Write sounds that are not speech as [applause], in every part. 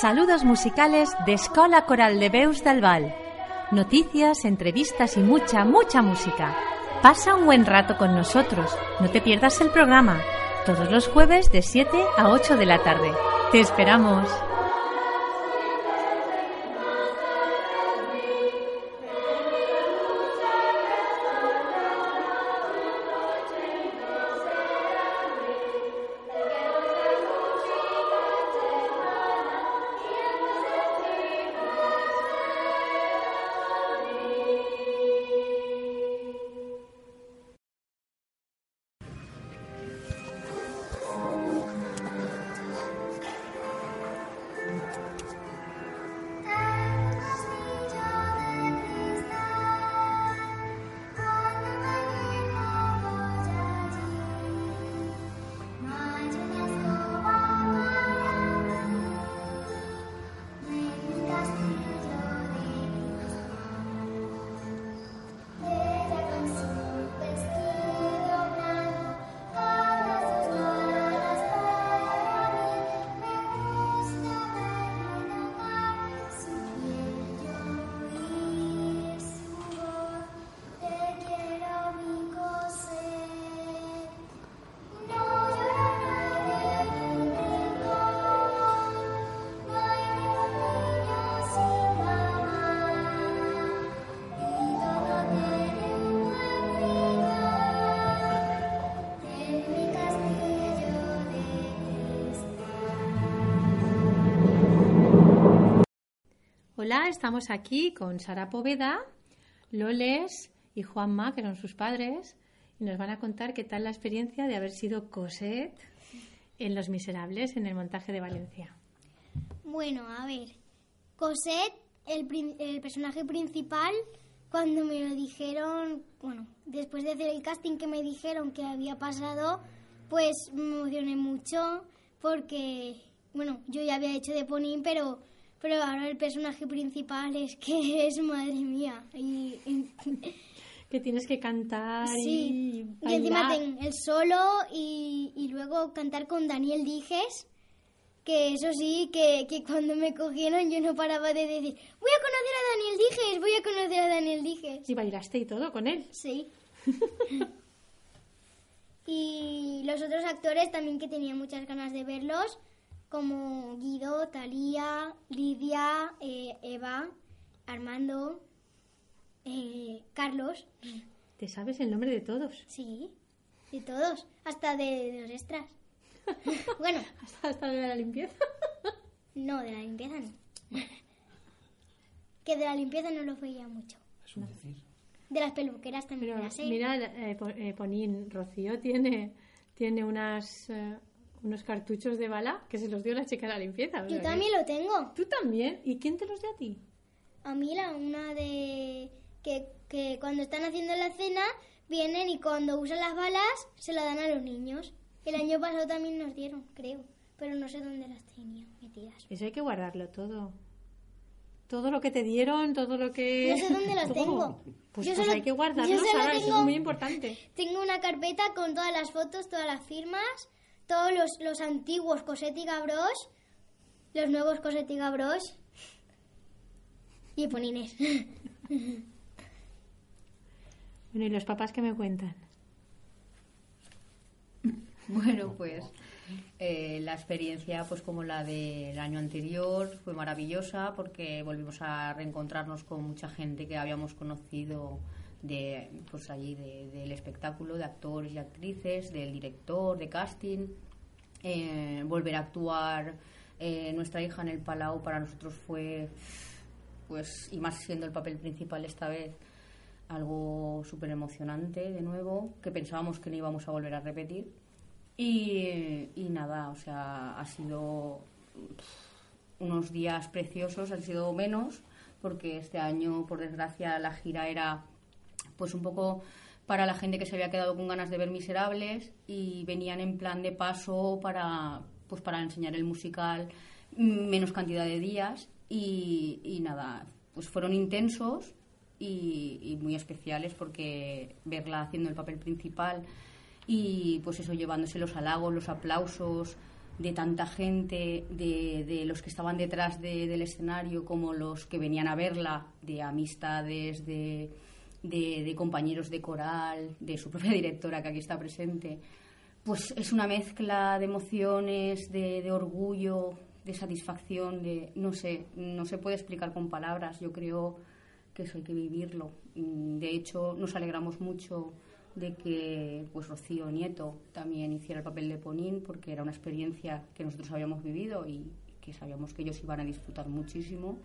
Saludos musicales de Escola Coral de Beus del Val. Noticias, entrevistas y mucha, mucha música. Pasa un buen rato con nosotros. No te pierdas el programa. Todos los jueves de 7 a 8 de la tarde. Te esperamos. Estamos aquí con Sara Poveda, Loles y Juanma, que son sus padres, y nos van a contar qué tal la experiencia de haber sido Cosette en Los Miserables, en el montaje de Valencia. Bueno, a ver, Cosette, el, el personaje principal, cuando me lo dijeron, bueno, después de hacer el casting que me dijeron que había pasado, pues me emocioné mucho porque, bueno, yo ya había hecho de Ponín, pero, pero ahora el personaje principal es que [laughs] es madre mía. Y, [laughs] Que tienes que cantar sí, y y encima ten el solo y, y luego cantar con Daniel Dijes. Que eso sí, que, que cuando me cogieron yo no paraba de decir, voy a conocer a Daniel Dijes, voy a conocer a Daniel Dijes. Y bailaste y todo con él. Sí. [laughs] y los otros actores también que tenía muchas ganas de verlos, como Guido, Talía, Lidia, eh, Eva, Armando, eh, Carlos. Te sabes el nombre de todos. Sí, de todos, hasta de los extras. [laughs] bueno, Hasta, hasta de la limpieza. no, de la limpieza no. que de la limpieza no lo veía mucho. Es un decir. De las peluqueras también Pero las sé. mira, eh, Po- eh, Ponín, Rocío tiene, tiene unas, eh, unos cartuchos de bala que se los dio la chica de la limpieza. Yo sea que- también lo tengo. ¿Tú también? ¿Y quién te los dio a ti? A mí la una de que, que cuando están haciendo la cena vienen y cuando usan las balas se la dan a los niños. El año pasado también nos dieron, creo, pero no sé dónde las tenían metidas. Eso hay que guardarlo todo. Todo lo que te dieron, todo lo que... No sé dónde las [laughs] Todo. tengo. Pues, Yo pues solo- hay que guardarlo, yo solo Sara, eso tengo- es muy importante. Tengo una carpeta con todas las fotos, todas las firmas, todos los, los antiguos Cosette y Gabros, los nuevos Cosette y Gabros y Ponines. [laughs] Bueno, ¿y los papás qué me cuentan? Bueno, pues eh, la experiencia, pues como la del año anterior, fue maravillosa porque volvimos a reencontrarnos con mucha gente que habíamos conocido de, pues allí de- del espectáculo, de actores y actrices, del director, de casting. Eh, volver a actuar eh, nuestra hija en el Palau para nosotros fue, pues, y más siendo el papel principal esta vez, algo súper emocionante de nuevo, que pensábamos que no íbamos a volver a repetir. Y, y nada, o sea, ha sido unos días preciosos, han sido menos, porque este año, por desgracia, la gira era pues un poco para la gente que se había quedado con ganas de ver Miserables y venían en plan de paso para pues para enseñar el musical menos cantidad de días y, nada, pues fueron intensos y, y muy especiales porque verla haciendo el papel principal y pues eso llevándose los halagos, los aplausos de tanta gente, de, los que estaban detrás del escenario, como los que venían a verla, de amistades, de, de, compañeros de coral, de su propia [laughs] directora que aquí está presente, pues es una mezcla de emociones, de, orgullo, de satisfacción, de no sé, no se puede explicar con palabras. Yo creo que eso hay que vivirlo. Mm, de hecho, nos alegramos mucho de que pues Rocío Nieto también hiciera el papel de Ponín porque era una experiencia que nosotros habíamos vivido y que sabíamos que ellos iban a disfrutar muchísimo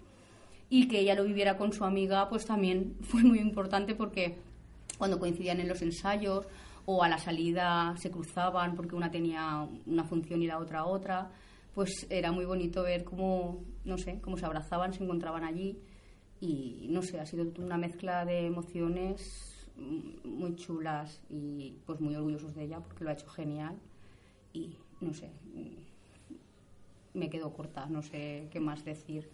y que ella lo viviera con su amiga pues también [laughs] fue muy importante porque cuando coincidían en los ensayos o a la salida se cruzaban porque una tenía una función y la otra otra pues era muy bonito ver cómo no sé cómo se abrazaban se encontraban allí y no sé ha sido una mezcla de emociones muy chulas y pues muy orgullosos de ella porque lo ha hecho genial y no sé me quedo corta no sé qué más decir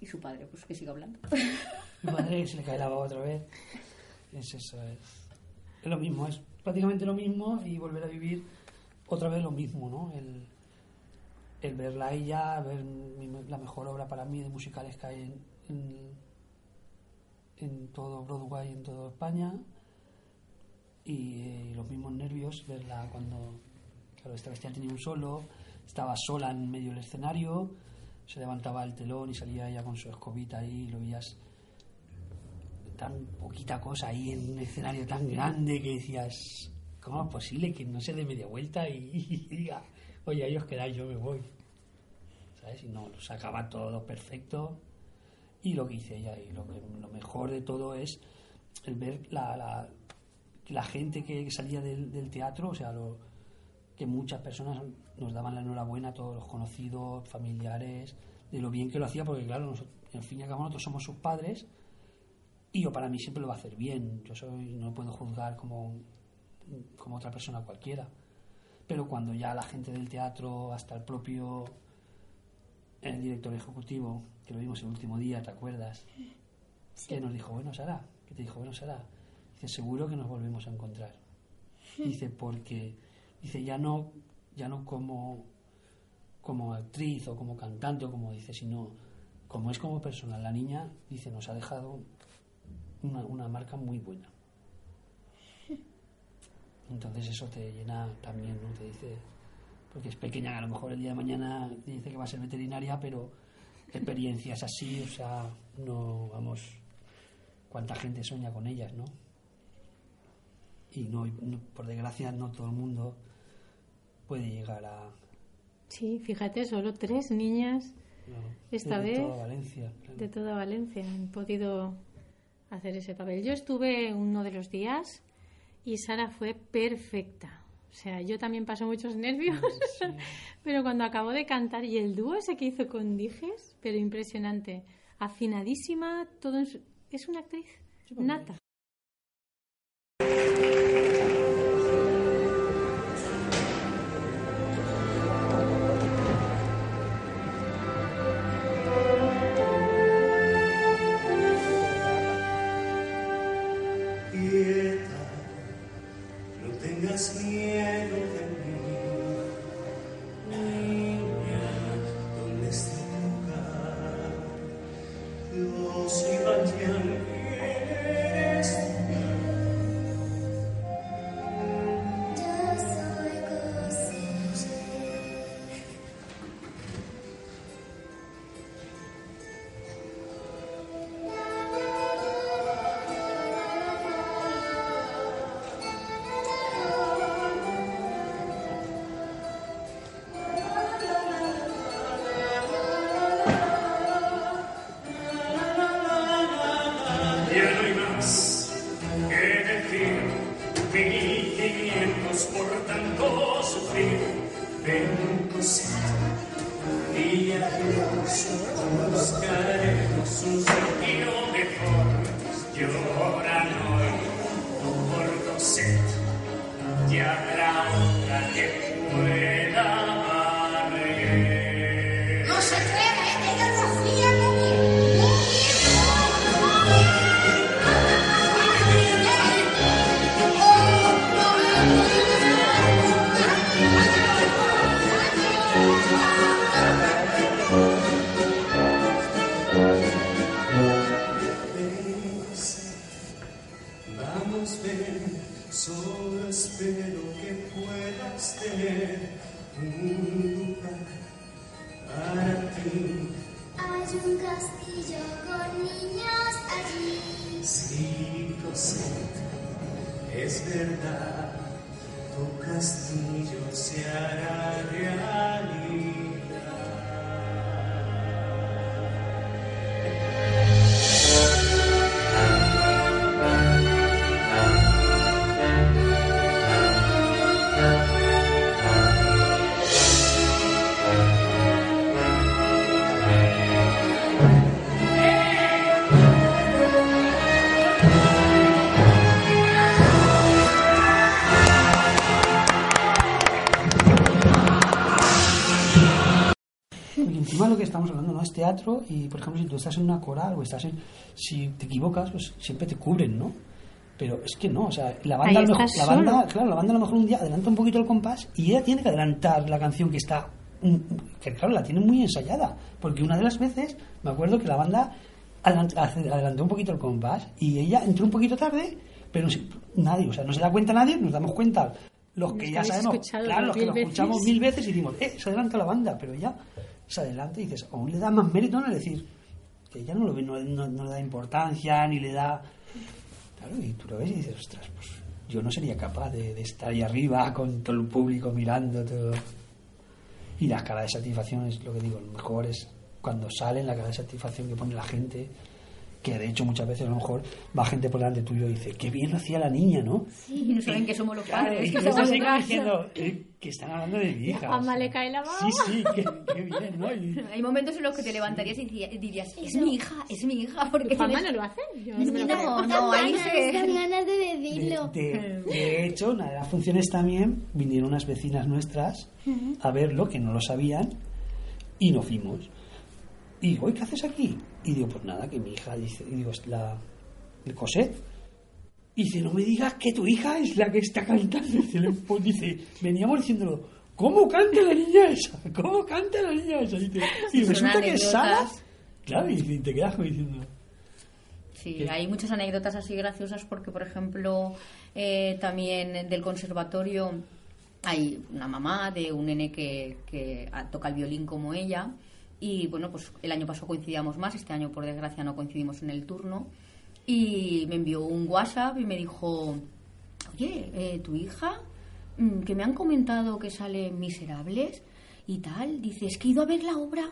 y su padre, pues que siga hablando. Su padre se le cae la baba otra vez. Es eso, es, es, lo mismo, es prácticamente lo mismo y volver a vivir otra vez lo mismo, ¿no? El, el verla a ella, ver la mejor obra para mí de musicales que hay en, en, todo Broadway, en toda España. Y, eh, los mismos nervios, verla cuando, claro, esta bestia tenía un solo, estaba sola en medio del escenario se levantaba el telón y salía ella con su escobita ahí y lo veías tan poquita cosa ahí en un escenario tan grande que decías, ¿cómo es posible que no se dé media vuelta y, [laughs] diga, oye, ahí os quedáis, yo me voy? ¿Sabes? Y no, lo sacaba todo perfecto. Y lo que hice ella, y lo, mejor de todo es el ver la, la, la gente que salía del, del teatro, o sea, lo, que muchas personas nos daban la enhorabuena, todos los conocidos, familiares, de lo bien que lo hacía, porque claro, nosotros, al fin y al cabo nosotros somos sus padres y yo para mí siempre lo va a hacer bien. Yo soy, no puedo juzgar como, como otra persona cualquiera. Pero cuando ya la gente del teatro, hasta el propio el director ejecutivo, que lo vimos el último día, ¿te acuerdas? Que nos dijo, bueno, Sara, que te dijo, bueno, Sara, dice, seguro que nos volvemos a encontrar. Dice, porque dice, ya no, ya no como, como actriz o como cantante o como dice, sino como es como persona. La niña, dice, nos ha dejado una, una marca muy buena. [laughs] Entonces eso te llena también, ¿no? Te dice, porque es pequeña, a lo mejor el día de mañana te dice que va a ser veterinaria, pero experiencias así, o sea, no, vamos, cuánta gente sueña con ellas, ¿no? Y no, por desgracia no todo el mundo puede llegar a... Sí, fíjate, solo tres niñas esta vez de toda Valencia, de toda Valencia han podido hacer ese papel. Yo estuve uno de los días y Sara fue perfecta. O sea, yo también paso muchos nervios, [laughs] pero cuando acabó de cantar y el dúo ese que hizo con Dijes, pero impresionante, afinadísima, todo es una actriz nata. Vamos, Encima lo que estamos hablando no es teatro y por ejemplo si tú estás en una coral o estás en si te equivocas pues siempre te cubren no pero es que no o sea la banda, a lo mejor- la banda claro la banda a lo mejor un día adelanta un poquito el compás y ella tiene que adelantar la canción que está que claro la tiene muy ensayada. Porque una de las veces me acuerdo que la banda adelantó un poquito el compás y ella entró un poquito tarde pero nadie o sea no se da cuenta nadie nos damos cuenta. Los que ya sabemos claro los que lo veces. escuchamos mil veces y decimos eh se adelanta la banda pero ella se adelanta y dices aún le da más mérito no decir que ella no lo no, no- no le da importancia ni le da claro y tú lo ves y dices ostras pues yo no sería capaz de, de estar ahí arriba con todo el público mirando todo y la cara de satisfacción es lo que digo lo mejor es cuando sale la cara de satisfacción que pone la gente que de hecho muchas veces a lo mejor va gente por delante tuyo y dice qué bien lo hacía la niña ¿no? Y no saben que somos los Claro, padres. y que casa. diciendo eh, que están hablando de mi hija. Sea. le cae la baba. Sí, sí, qué, qué bien, ¿no? Y- [laughs] Hay momentos en los que te levantarías y diría- dirías, es mi hija, es mi hija, porque tienes- no lo hace. Yo Es no me que lo creo. no, no, ahí ganas, de de, decirlo. de- hecho, una de las funciones también vinieron unas vecinas nuestras a verlo, que no lo sabían, y nos fuimos. Y digo, "Oye, ¿qué haces aquí? Y digo, pues nada, que mi hija, dice, y digo, es la el Cosette. Y dice, no me digas que tu hija es la que está cantando. Dice, le- pues dice, veníamos diciéndolo, ¿cómo canta la niña esa? ¿Cómo canta la niña esa? Y, te- y resulta que anécdotas. Claro, y, y te quedas como diciendo, Sí, ¿Qué? hay muchas anécdotas así graciosas porque, por ejemplo, eh, también del conservatorio hay una mamá de un nene que, que toca el violín como ella y, bueno, pues el año pasado coincidíamos más, este año por desgracia no coincidimos en el turno. Y me envió un WhatsApp y me dijo, oye, eh, tu hija, mm, que me han comentado que sale Miserables y tal, dice, es que he ido a ver la obra,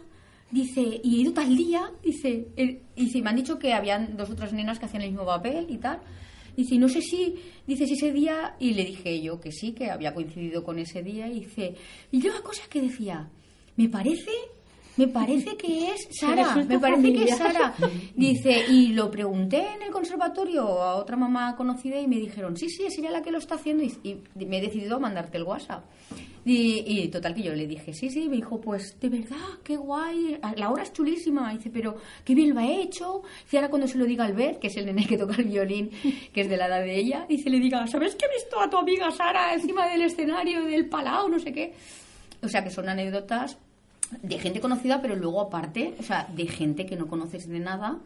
dice, y he ido tal día, dice, eh, y me han dicho que habían dos otras nenas que hacían el mismo papel y tal. Dice, no sé si, dice, si ese día, y le dije yo que sí, que había coincidido con ese día, y dice, y yo una cosa que decía, me parece, me parece que es [laughs] Sara, me parece que es. Sara. [laughs] Dice, y lo pregunté en el conservatorio a otra mamá conocida y me dijeron, sí, sí, es ella la que lo está haciendo y, y me he decidido a mandarte el WhatsApp. Y, y total que yo le dije, sí, sí, me dijo, pues de verdad, qué guay, la obra es chulísima. Dice, pero qué bien lo ha hecho. Dice, ahora cuando se lo diga Albert, que es el nene que toca el violín, [laughs] que es de la edad de ella, dice, le diga, ¿sabes que he visto a tu amiga Sara encima del escenario del Palau, no sé qué? O sea que son anécdotas de gente conocida, pero luego aparte, o sea, de gente que no conoces de nada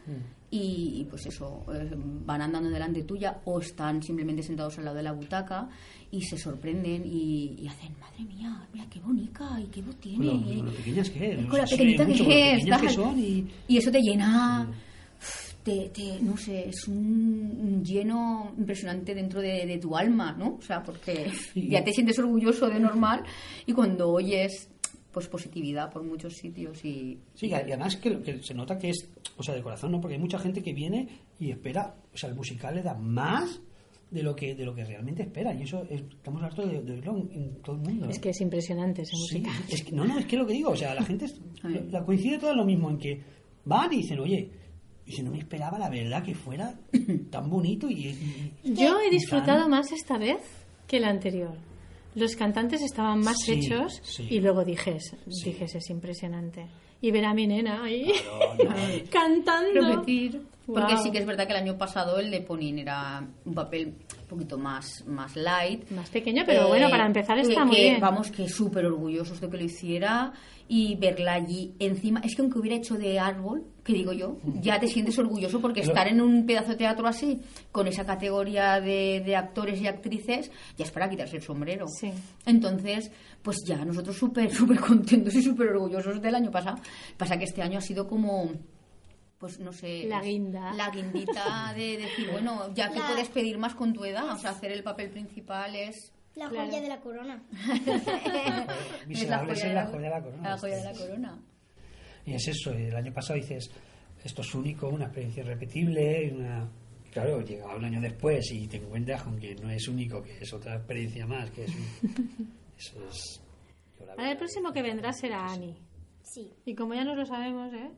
y, y, pues eso, eh, van andando delante tuya o están simplemente sentados al lado de la butaca y se sorprenden y, y hacen, madre mía, mira qué bonita y qué voz tiene. con lo, con lo pequeñas que es. Con la pequeñita que es, que son y... Y eso te llena, te, te- no sé, es un un lleno impresionante dentro de, de tu alma, ¿no? O sea, porque Sí. ya te sientes orgulloso de normal y cuando oyes pues positividad por muchos sitios y Sí, y además que, lo- que se nota que es, o sea, de corazón, ¿no? Porque hay mucha gente que viene y espera, o sea, el musical le da más de lo que de lo que realmente espera. Y eso es- estamos hartos de, de oírlo en, todo el mundo. Es que es impresionante esa Sí, es que, no, no, es que lo que digo, o sea, la gente es- [laughs] la coincide todo en lo mismo, en que van y dicen, oye, y si no me esperaba la verdad que fuera tan bonito y... y- y- Yo he disfrutado tan- más esta vez que la anterior. Los cantantes estaban más Sí, hechos sí. y luego dijes, Sí. dijes, es impresionante. Y ver a mi nena ahí Claro, no. [laughs] cantando. repetir. Porque Guau. sí que es verdad que el año pasado el de Ponin era un papel un poquito más, más light. Más pequeño, pero bueno, para empezar está que- muy que, bien. Vamos, que súper orgullosos de que lo hiciera y verla allí encima. Es que aunque hubiera hecho de árbol, que digo yo, ya te sientes orgulloso porque estar en un pedazo de teatro así, con esa categoría de, de actores y actrices, ya es para quitarse el sombrero. Sí. Entonces, pues ya nosotros súper, [laughs] súper contentos y súper orgullosos del año pasado. Pasa que este año ha sido como, pues no sé... La guinda. La guindita de decir, [laughs] bueno, ya que La- puedes pedir más con tu edad, o sea, hacer el papel principal es... La Claro. joya de la corona. Miserable [laughs] es la joya de la corona. La joya de la corona. Y es eso, el año pasado dices, esto es único, una experiencia irrepetible, una... Claro, llega un año después y te encuentras con que no es único, que es otra experiencia más, que es un... [laughs] Eso es... Ahora el próximo que vendrá será Ani. Sí. Y como ya no lo sabemos, ¿eh?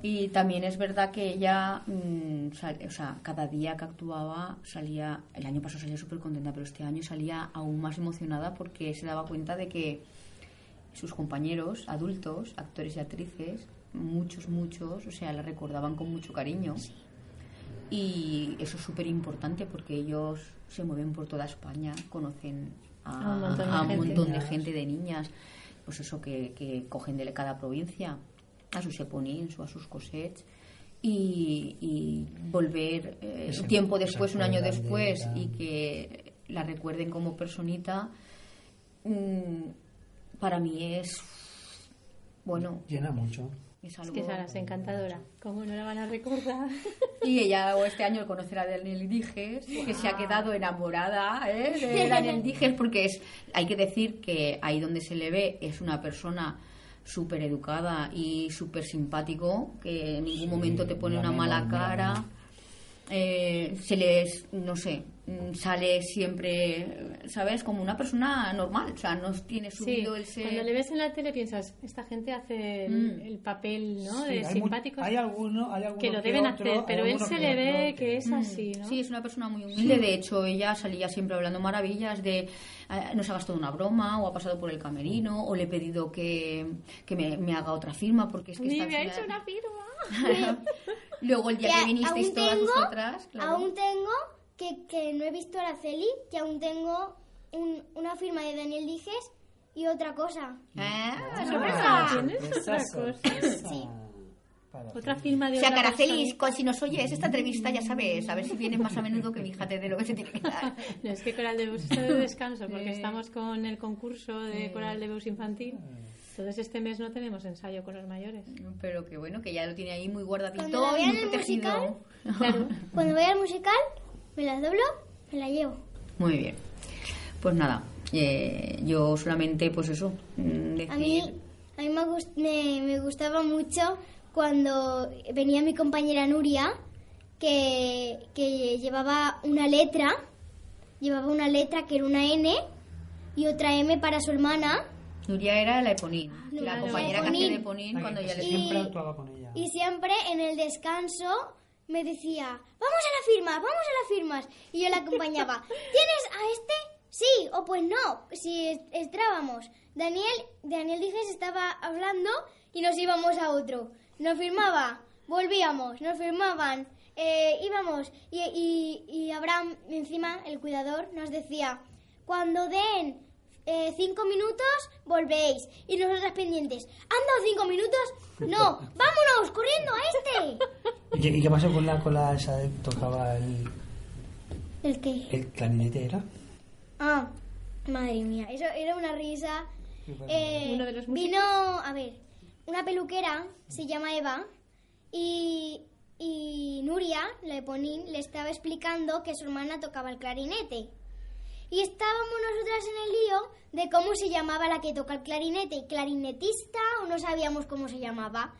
Y también es verdad que ella, mm, sal- o sea, cada día que actuaba salía, el año pasado salía súper contenta, pero este año salía aún más emocionada porque se daba cuenta de que sus compañeros, adultos, actores y actrices, muchos, muchos, o sea, la recordaban con mucho cariño. Y eso es súper importante porque ellos se mueven por toda España, conocen a, A un montón de a un gente. montón de gente, de niñas, pues eso que, que cogen de cada provincia, a sus eponins o a sus cosets. Y, y volver eh, un tiempo se después, un año de después, y que la recuerden como personita, mm, para mí es, bueno, Llena mucho. es Es algo... que Sara es encantadora. ¿Cómo no la van a recordar? [laughs] Y ella o este año conocerá a Daniel Dijes, que se ha quedado enamorada ¿eh? de [laughs] Daniel Dijes, porque es, hay que decir que ahí donde se le ve es una persona súper educada y súper simpático, que en ningún Sí, momento te pone una mala cara. Eh, se les, no sé, sale siempre, ¿sabes? Como una persona normal, o sea, no tiene Sí, subido el ser... cuando le ves en la tele piensas, esta gente hace el, Mm. el papel, ¿no? Sí, de hay simpáticos. Hay alguno, hay alguno que lo que deben otro, hacer, pero él se que le otro ve que es así, ¿no? Mm. Sí, es una persona muy humilde. De hecho, ella salía siempre hablando maravillas de eh, nos ha gastado una broma o ha pasado por el camerino o le he pedido que, que me, me haga otra firma porque es que Ni esta me ha hecho una firma. [laughs] Luego el día que vinisteis todas tengo, vosotras, claro. aún tengo que, que no he visto a Araceli, que aún tengo un- una firma de Daniel Dijes y otra cosa. Ah, sorpresa. sorpresa. ¿Tienes otra cosa? Sí. Otra firma de O sea, persona. con- si nos oyes esta entrevista, ya sabes, a ver si vienes más a menudo que mi hija te dé lo que se tiene que dar. [laughs] No, es que Coral de Beus está de descanso porque Sí. estamos con el concurso de Coral de Beus infantil. Entonces este mes no tenemos ensayo con los mayores. Pero que bueno, que ya lo tiene ahí muy guardadito Cuando vean muy protegido. [laughs] Claro. Cuando vaya al musical, me la doblo, me la llevo. Muy bien. Pues nada, eh, yo solamente, pues eso, mm, decir... A mí, a mí me, gust- me, me gustaba mucho cuando venía mi compañera Nuria, que, que llevaba una letra, llevaba una letra que era una N y otra M para su hermana. Nuria era la Eponín, la Claro. compañera que hacía de Eponín. Cuando le... siempre Y- actuaba con ella. Y siempre en el descanso me decía, vamos a las firmas, vamos a las firmas. Y yo la acompañaba, [laughs] ¿tienes a este? Sí, o pues no, si entrábamos. Daniel, Daniel Dijes estaba hablando y nos íbamos a otro. Nos firmaba, volvíamos, nos firmaban, eh, íbamos. Y, y, y Abraham, encima, el cuidador, nos decía, cuando den eh, cinco minutos, volvéis. Y nosotras pendientes, ¿han dado cinco minutos? No, [laughs] vámonos, corriendo a este. ¿Y qué, y qué pasó con la cola esa de tocaba el, ¿El qué? el clarinete? ¿Era? Ah, madre mía, eso era una risa. Eh, Uno de los vino, a ver, una peluquera, se llama Eva, y, y Nuria, la Eponín, le estaba explicando que su hermana tocaba el clarinete. Y estábamos nosotras en el lío de cómo se llamaba la que toca el clarinete, clarinetista o no sabíamos cómo se llamaba.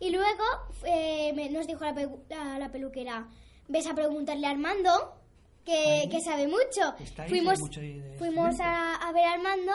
Y luego eh, nos dijo la, pelu- la- la peluquera, ves a preguntarle a Armando, que, que sabe mucho. Fuimos, mucho fuimos a, a ver a Armando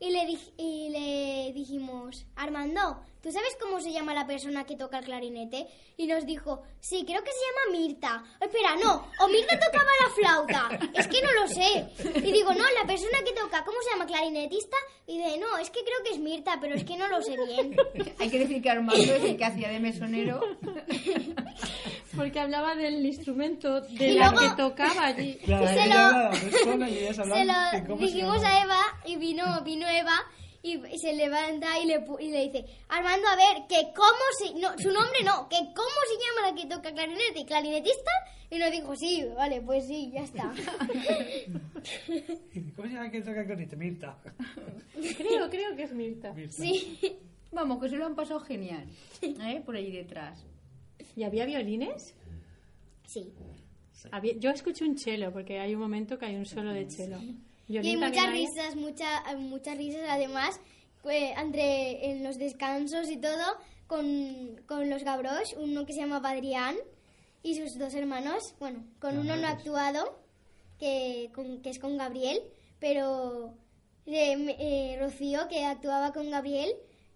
y le, y le dijimos, Armando, ¿tú sabes cómo se llama la persona que toca el clarinete? Y nos dijo, sí, creo que se llama Mirta. Espera, no, o Mirta tocaba la flauta, es que no lo sé. Y digo, no, la persona que toca, ¿cómo se llama? ¿Clarinetista? Y dice, no, es que creo que es Mirta, pero es que no lo sé bien. [laughs] Hay que decir que Armando es el que hacía de mesonero. [laughs] Porque hablaba del instrumento Y de la luego- que tocaba allí. [laughs] Claro, Se lo- y se lo dijimos a Eva y vino, vino Eva y se levanta y le, pu- y le dice, Armando, a ver, que cómo se... No, su nombre no, que cómo se llama la que toca clarinete, clarinetista. Y nos dijo, sí, vale, pues sí, ya está. [laughs] ¿Cómo se llama que toca clarinete? Mirta. Creo, creo que es Mirta. Mirta. Sí. Vamos, que se lo han pasado genial. ¿eh? Por allí detrás. ¿Y había violines? Sí. Había- yo escuché un cello, porque hay un momento que hay un solo de Y hay muchas risas, mucha- muchas risas además, pues, entre en los descansos y todo, con, con los Gavroche, uno que se llama Adrián y sus dos hermanos. Bueno, con uno no ha actuado, que, con- que es con Gabriel, pero eh, eh, Rocío, que actuaba con Gabriel,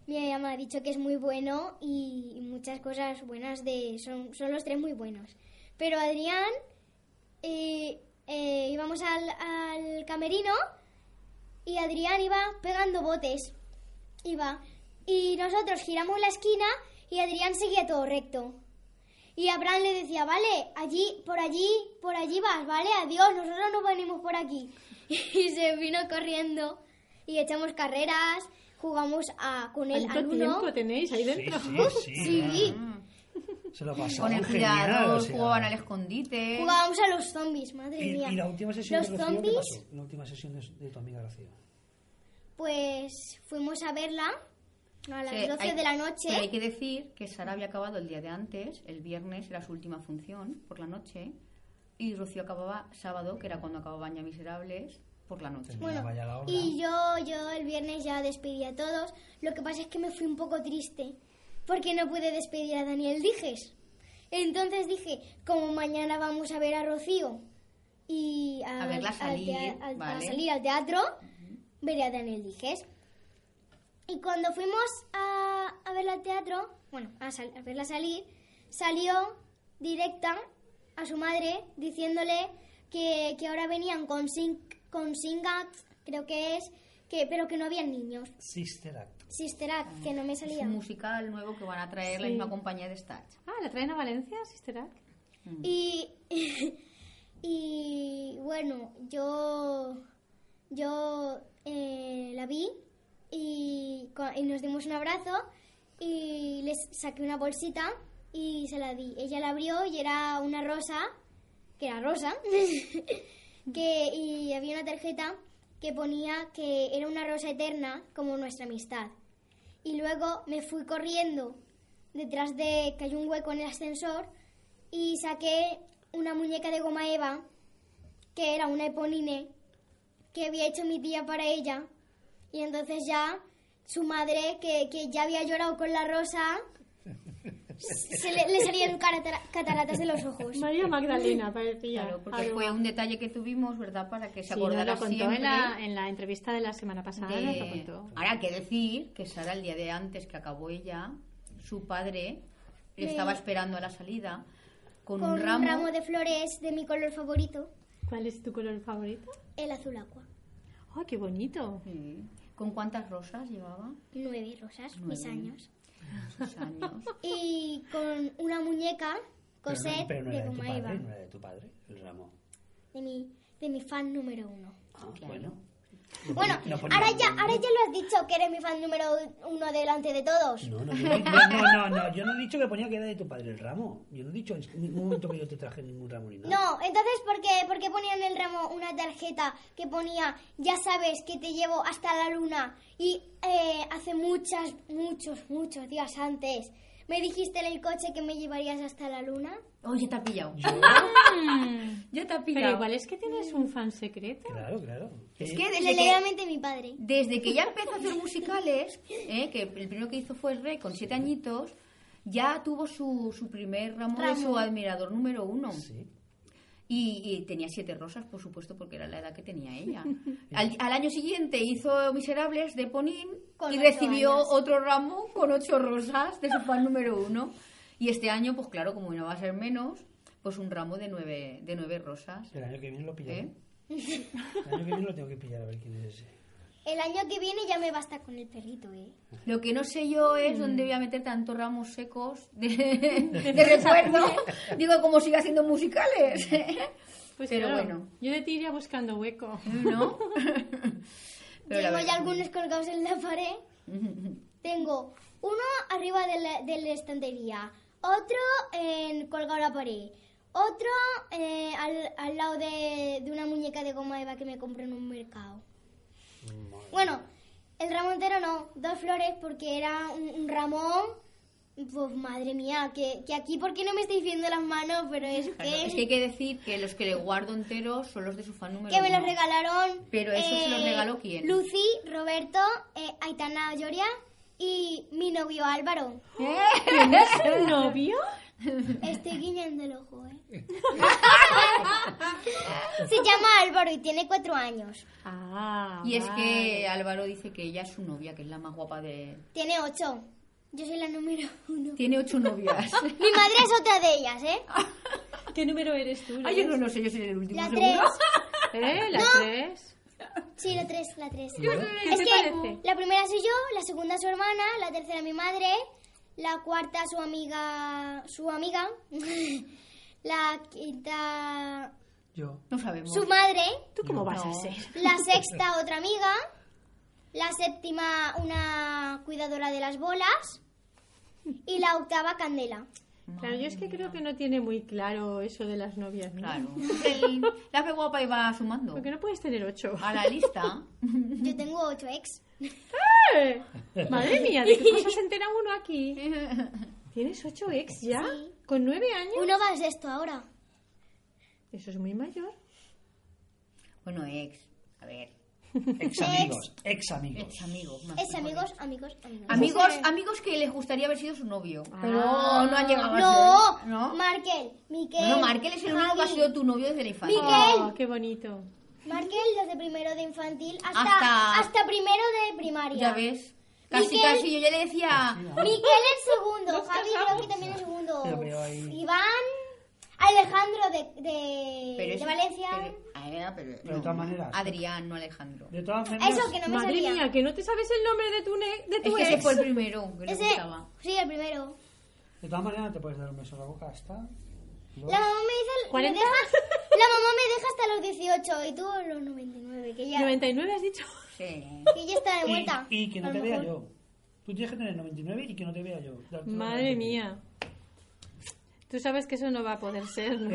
me ha dicho que es muy bueno y, y muchas cosas buenas de... Son, son los tres muy buenos. Pero Adrián eh, eh, íbamos al, al camerino y Adrián iba pegando botes. Iba. Y nosotros giramos la esquina y Adrián seguía todo recto. Y Abraham le decía, vale, allí, por allí, por allí vas, vale, adiós, nosotros no venimos por aquí. [laughs] Y se vino corriendo y echamos carreras, jugamos a, con él ¿Cuánto al uno. tiempo tenéis ahí Sí, dentro? sí, sí. Sí, Se lo Con pasaban el genial. criado, o sea. jugaban al escondite. jugábamos a los zombies, madre Y, mía. y la última sesión los de Rocío, ¿qué zombies, pasó? La última sesión de, de tu amiga Rocío. pues fuimos a verla a las Sí, 12 hay- de la noche. pero hay que decir que Sara había acabado el día de antes, el viernes era su última función por la noche, y Rocío acababa sábado, que era cuando acababan ya Miserables, por la noche. Bueno, y yo, yo el viernes ya despedí a todos. Lo que pasa es que me fui un poco triste porque no pude despedir a Daniel Dijes. Entonces dije, como mañana vamos a ver a Rocío y a, A verla al salir, al- a salir al teatro, veré a Daniel Dijes. Y cuando fuimos a, a verla al teatro, bueno, a, sal- a verla salir, salió directa a su madre diciéndole que, que ahora venían con, Sing, con Singat, creo que es, que, pero que no habían niños. Sister Act. Sister Act, que no me Es salía. un musical nuevo que van a traer la Sí. misma compañía de Stars. Ah, ¿la traen a Valencia, Sister Act? Y, [laughs] y bueno, yo, yo eh, la vi y, y nos dimos un abrazo y les saqué una bolsita y se la di. Ella la abrió y era una rosa, que era rosa, [laughs] que, y había una tarjeta que ponía que era una rosa eterna como nuestra amistad. Y luego me fui corriendo detrás de que hay un hueco en el ascensor y saqué una muñeca de goma eva que era una eponine que había hecho mi tía para ella y entonces ya su madre que, que ya había llorado con la rosa [laughs] se le, le salían cataratas de los ojos María Magdalena parecía. Claro, porque algo. fue un detalle que tuvimos, ¿verdad? Para que se Sí, acordara lo contó siempre. en la, en la entrevista de la semana pasada. de- lo contó. Ahora hay que decir que Sara el día de antes que acabó ella, su padre le estaba esperando a la salida con, con un ramo. de flores de mi color favorito ¿Cuál es tu color favorito? el azul agua ¡Oh, qué bonito! Sí. ¿Con cuántas rosas llevaba? nueve rosas mis Nueve. años Sus años. y con una muñeca Pero no, Cosette pero no de era de tu padre, eva no era de tu padre, el ramo. de mi, de mi fan número uno Ah, Claro. bueno. No Bueno, ponía- no ponía ahora ya, ahora ya lo has dicho que eres mi fan número uno delante de todos. No, no, [laughs] no, no, no, no, yo no he dicho que ponía que era de tu padre el ramo. Yo no he dicho en ningún momento que yo te traje ningún ramo ni nada. No, entonces ¿por qué, por qué ponían en el ramo una tarjeta que ponía ya sabes que te llevo hasta la luna y eh, hace muchas, muchos, muchos días antes me dijiste en el coche que me llevarías hasta la luna? Oh, ya te ha pillado. Yo, [laughs] Ya te ha Pero pillado. igual es que tienes un fan secreto. claro, claro. Es Eh, que desde que, mi padre. desde que ya empezó a hacer musicales, ¿eh? que el primero que hizo fue Rey con siete añitos, ya tuvo su, su primer ramo, de Ramo. su admirador número uno. Sí. Y, y tenía siete rosas, por supuesto, porque era la edad que tenía ella. [laughs] Al, al año siguiente hizo Miserables de Ponín Con y recibió años. otro ramo con ocho rosas de su fan número uno. Y este año, pues claro, como no va a ser menos, pues un ramo de nueve, de nueve rosas. El año que viene lo pillaré. ¿Eh? El año que viene lo tengo que pillar a ver quién es ese. El año que viene ya me basta con el perrito, ¿eh? Lo que no sé yo es Mm. dónde voy a meter tantos ramos secos de, [laughs] de recuerdo. Digo, como sigue haciendo musicales. Pues Pero claro, bueno. Yo de ti iría buscando hueco. ¿No? [laughs] Tengo ya algunos colgados en la pared. Tengo uno arriba de la, de la estantería, otro en, colgado en la pared, otro eh, al, al lado de, de una muñeca de goma eva que me compré en un mercado. Bueno, el ramo entero no, dos flores porque era un, un ramón. Pues madre mía, que, que aquí porque no me estáis viendo las manos, pero es que, Claro, es que hay que decir que los que le guardo enteros son los de su fan número que me los regalaron. eh, Pero eso se los regaló quién? Lucy, Roberto, eh, Aitana Lloria y mi novio Álvaro. [laughs] ¿El novio? Estoy guiñando el ojo, ¿eh? [laughs] Se llama Álvaro y tiene cuatro años. Ah, Y es que. Álvaro dice que ella es su novia, que es la más guapa de... Tiene ocho. Yo soy la número uno. Tiene ocho novias. [laughs] Mi madre es otra de ellas, ¿eh? [laughs] ¿Qué número eres tú? Ay, yo no lo sé, yo soy el último La seguro. tres. ¿Eh? ¿La tres? Sí, la tres, la tres. ¿Qué Es que parece? la primera soy yo, la segunda su hermana, la tercera mi madre, la cuarta su amiga, su amiga, [laughs] la quinta Yo. No sabemos. su madre, ¿Tú cómo vas a ser? la [laughs] sexta otra amiga, la séptima una cuidadora de las bolas y la octava Candela. Claro, yo es que creo que no tiene muy claro eso de las novias, ¿no? Claro. [laughs] El- la que guapa iba sumando Porque no puedes tener ocho. a la lista. [laughs] Yo tengo ocho ex. ¡Eh! Madre mía, ¿de qué cosas se entera uno aquí? [laughs] ¿Tienes ocho ex ya? Sí. ¿Con nueve años? Uno va a sexto ahora. Eso es muy mayor. Bueno, ex. A ver. Ex amigos. Ex amigos. Ex amigos. más Es mejor amigos, amigos, amigos. Amigos, amigos que les gustaría haber sido su novio. Pero no han llegado a No, ser. ¿No? Markel, Miquel. Bueno, Markel es el único que ha sido tu novio desde la infancia. Miquel. Oh, qué bonito. Markel desde primero de infantil hasta, Hasta- hasta, primero de primaria. Ya ves. Casi, Miquel. casi. Yo ya le decía. Miquel el segundo, Javi creo que también el segundo. Iván, Alejandro de, de, Pero de eso- Valencia. Pero, ah, pero, Pero de todas maneras. Adrián, no Alejandro. De todas maneras. Eso que no me Madre salía. mía, que no te sabes el nombre de tu, ne- de Es tu que ex. ese fue el primero que le Ese, gustaba. sí, el primero. De todas maneras, te puedes dar un beso en la boca hasta. La mamá me dice, me deja, la mamá me deja hasta los 18 y tú los 99, que ya, 99 has dicho. Sí. que ya está de vuelta. Y, y que no A te lo vea mejor. yo. Tú tienes que tener 99 y que no te vea yo. Madre mía. Tú sabes que eso no va a poder ser, ¿no?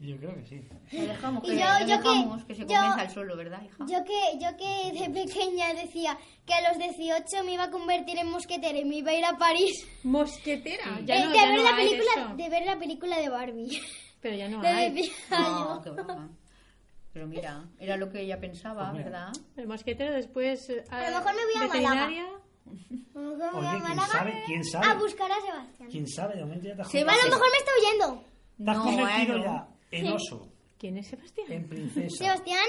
Yo creo que sí. Lo dejamos, Y que, yo- yo que- dejamos que se convenza el solo, ¿verdad, hija? Yo que, yo que de pequeña decía que a los 18 me iba a convertir en mosquetera y me iba a ir a París Mosquetera. Eh, Ya no, de, ya ver no la hay película, eso. de ver la película de Barbie. Pero ya no De hay. No, qué broma. Pero mira, era lo que ella pensaba, Pues. ¿verdad? El mosquetero después. eh, A lo mejor me voy a veterinaria. A a Oye, ¿quién sabe? ¿Quién a sabe? buscar a Sebastián. ¿Quién sabe? De momento ya te has, Se A lo mejor me está oyendo. te has No, convertido bueno. ya en oso, ¿Quién es Sebastián? en princesa. Sebastián,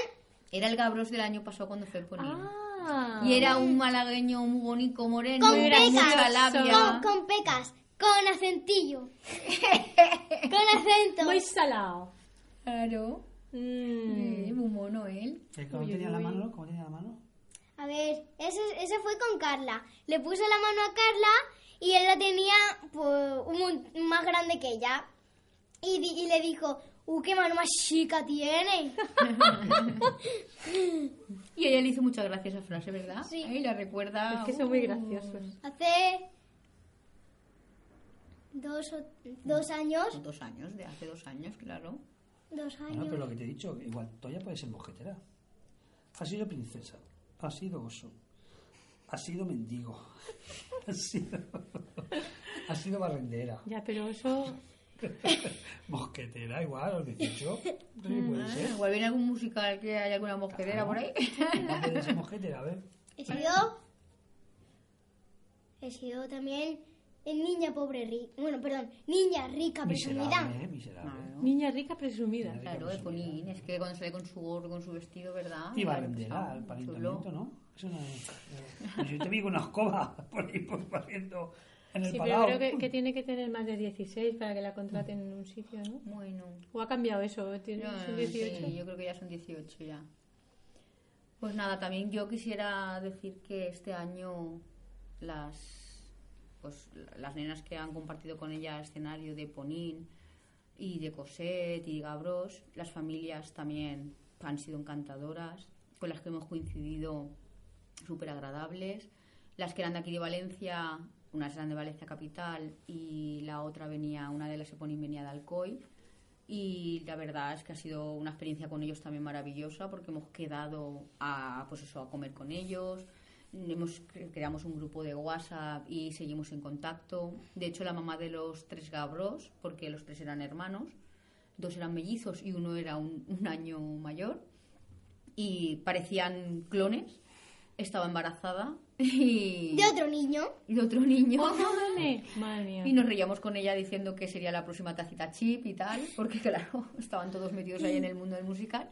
Era el Gabros del año pasado cuando fue Ponín. Ah. Y era un malagueño muy bonito, moreno, con era mucha pecas, labia. con, con pecas, con acentillo, [laughs] con acento. Muy salado. Claro. Mm. Eh, muy mono él. ¿Cómo Uy, tenía la uy. mano? ¿Cómo tenía la mano? A ver, ese, ese fue con Carla. Le puso la mano a Carla y él la tenía pues, un más grande que ella. Y, di- y le dijo, ¡Uh, qué mano más chica tiene! [laughs] Y ella le hizo muchas gracias a frase, ¿verdad? Sí. Y la recuerda. Es que son muy graciosos. Hace dos, o- dos años, Dos años, de hace dos años, claro. dos Bueno, años. pero lo que te he dicho, igual, todavía puede ser mosquetera. Ha sido princesa, ha sido oso, ha sido mendigo, [laughs] ha sido, ha sido barrendera, Ya, pero eso. [laughs] mosquetera, igual, a los 18. Sí, puede ser. Igual viene algún musical que haya alguna mosquedera por ahí. Igual puede ser [laughs] mosquetera, a ver. He sido, he sido también en niña pobre rica. Bueno, perdón, niña rica presumida. Miserable, ¿eh? Miserable. Claro. Niña rica presumida. Claro, de Ponín. Es que cuando sale con su gorro, con su vestido, ¿verdad? Y va a Claro, vender está al chulo. ayuntamiento, ¿no? Eso no es. eh, Yo te vi con una escoba [laughs] por ahí pues, barriendo en el Sí, pero creo que, que tiene que tener más de 16 para que la contraten en un sitio, ¿no? Bueno. ¿O ha cambiado eso? ¿Tiene- Yo, son 18? sí, yo creo que ya son 18 ya. Pues nada, también yo quisiera decir que este año las pues las nenas que han compartido con ella escenario de Ponín y de Cosette y Gabros, las familias también han sido encantadoras, con las que hemos coincidido súper agradables. Las que eran de aquí de Valencia, unas eran de Valencia Capital y la otra venía, una de las de Ponín venía de Alcoy. Y la verdad es que ha sido una experiencia con ellos también maravillosa porque hemos quedado a, pues eso, a comer con ellos. Hemos, cre- creamos un grupo de WhatsApp y seguimos en contacto. De hecho, la mamá de los tres Gabros, porque los tres eran hermanos, dos eran mellizos y uno era un, un año mayor, y parecían clones. Estaba embarazada y, De otro niño. de otro niño. [laughs] Madre, [laughs] madre mía. Y nos reíamos con ella diciendo que sería la próxima tacita chip y tal, porque [laughs] claro, estaban todos metidos ahí en el mundo del musical.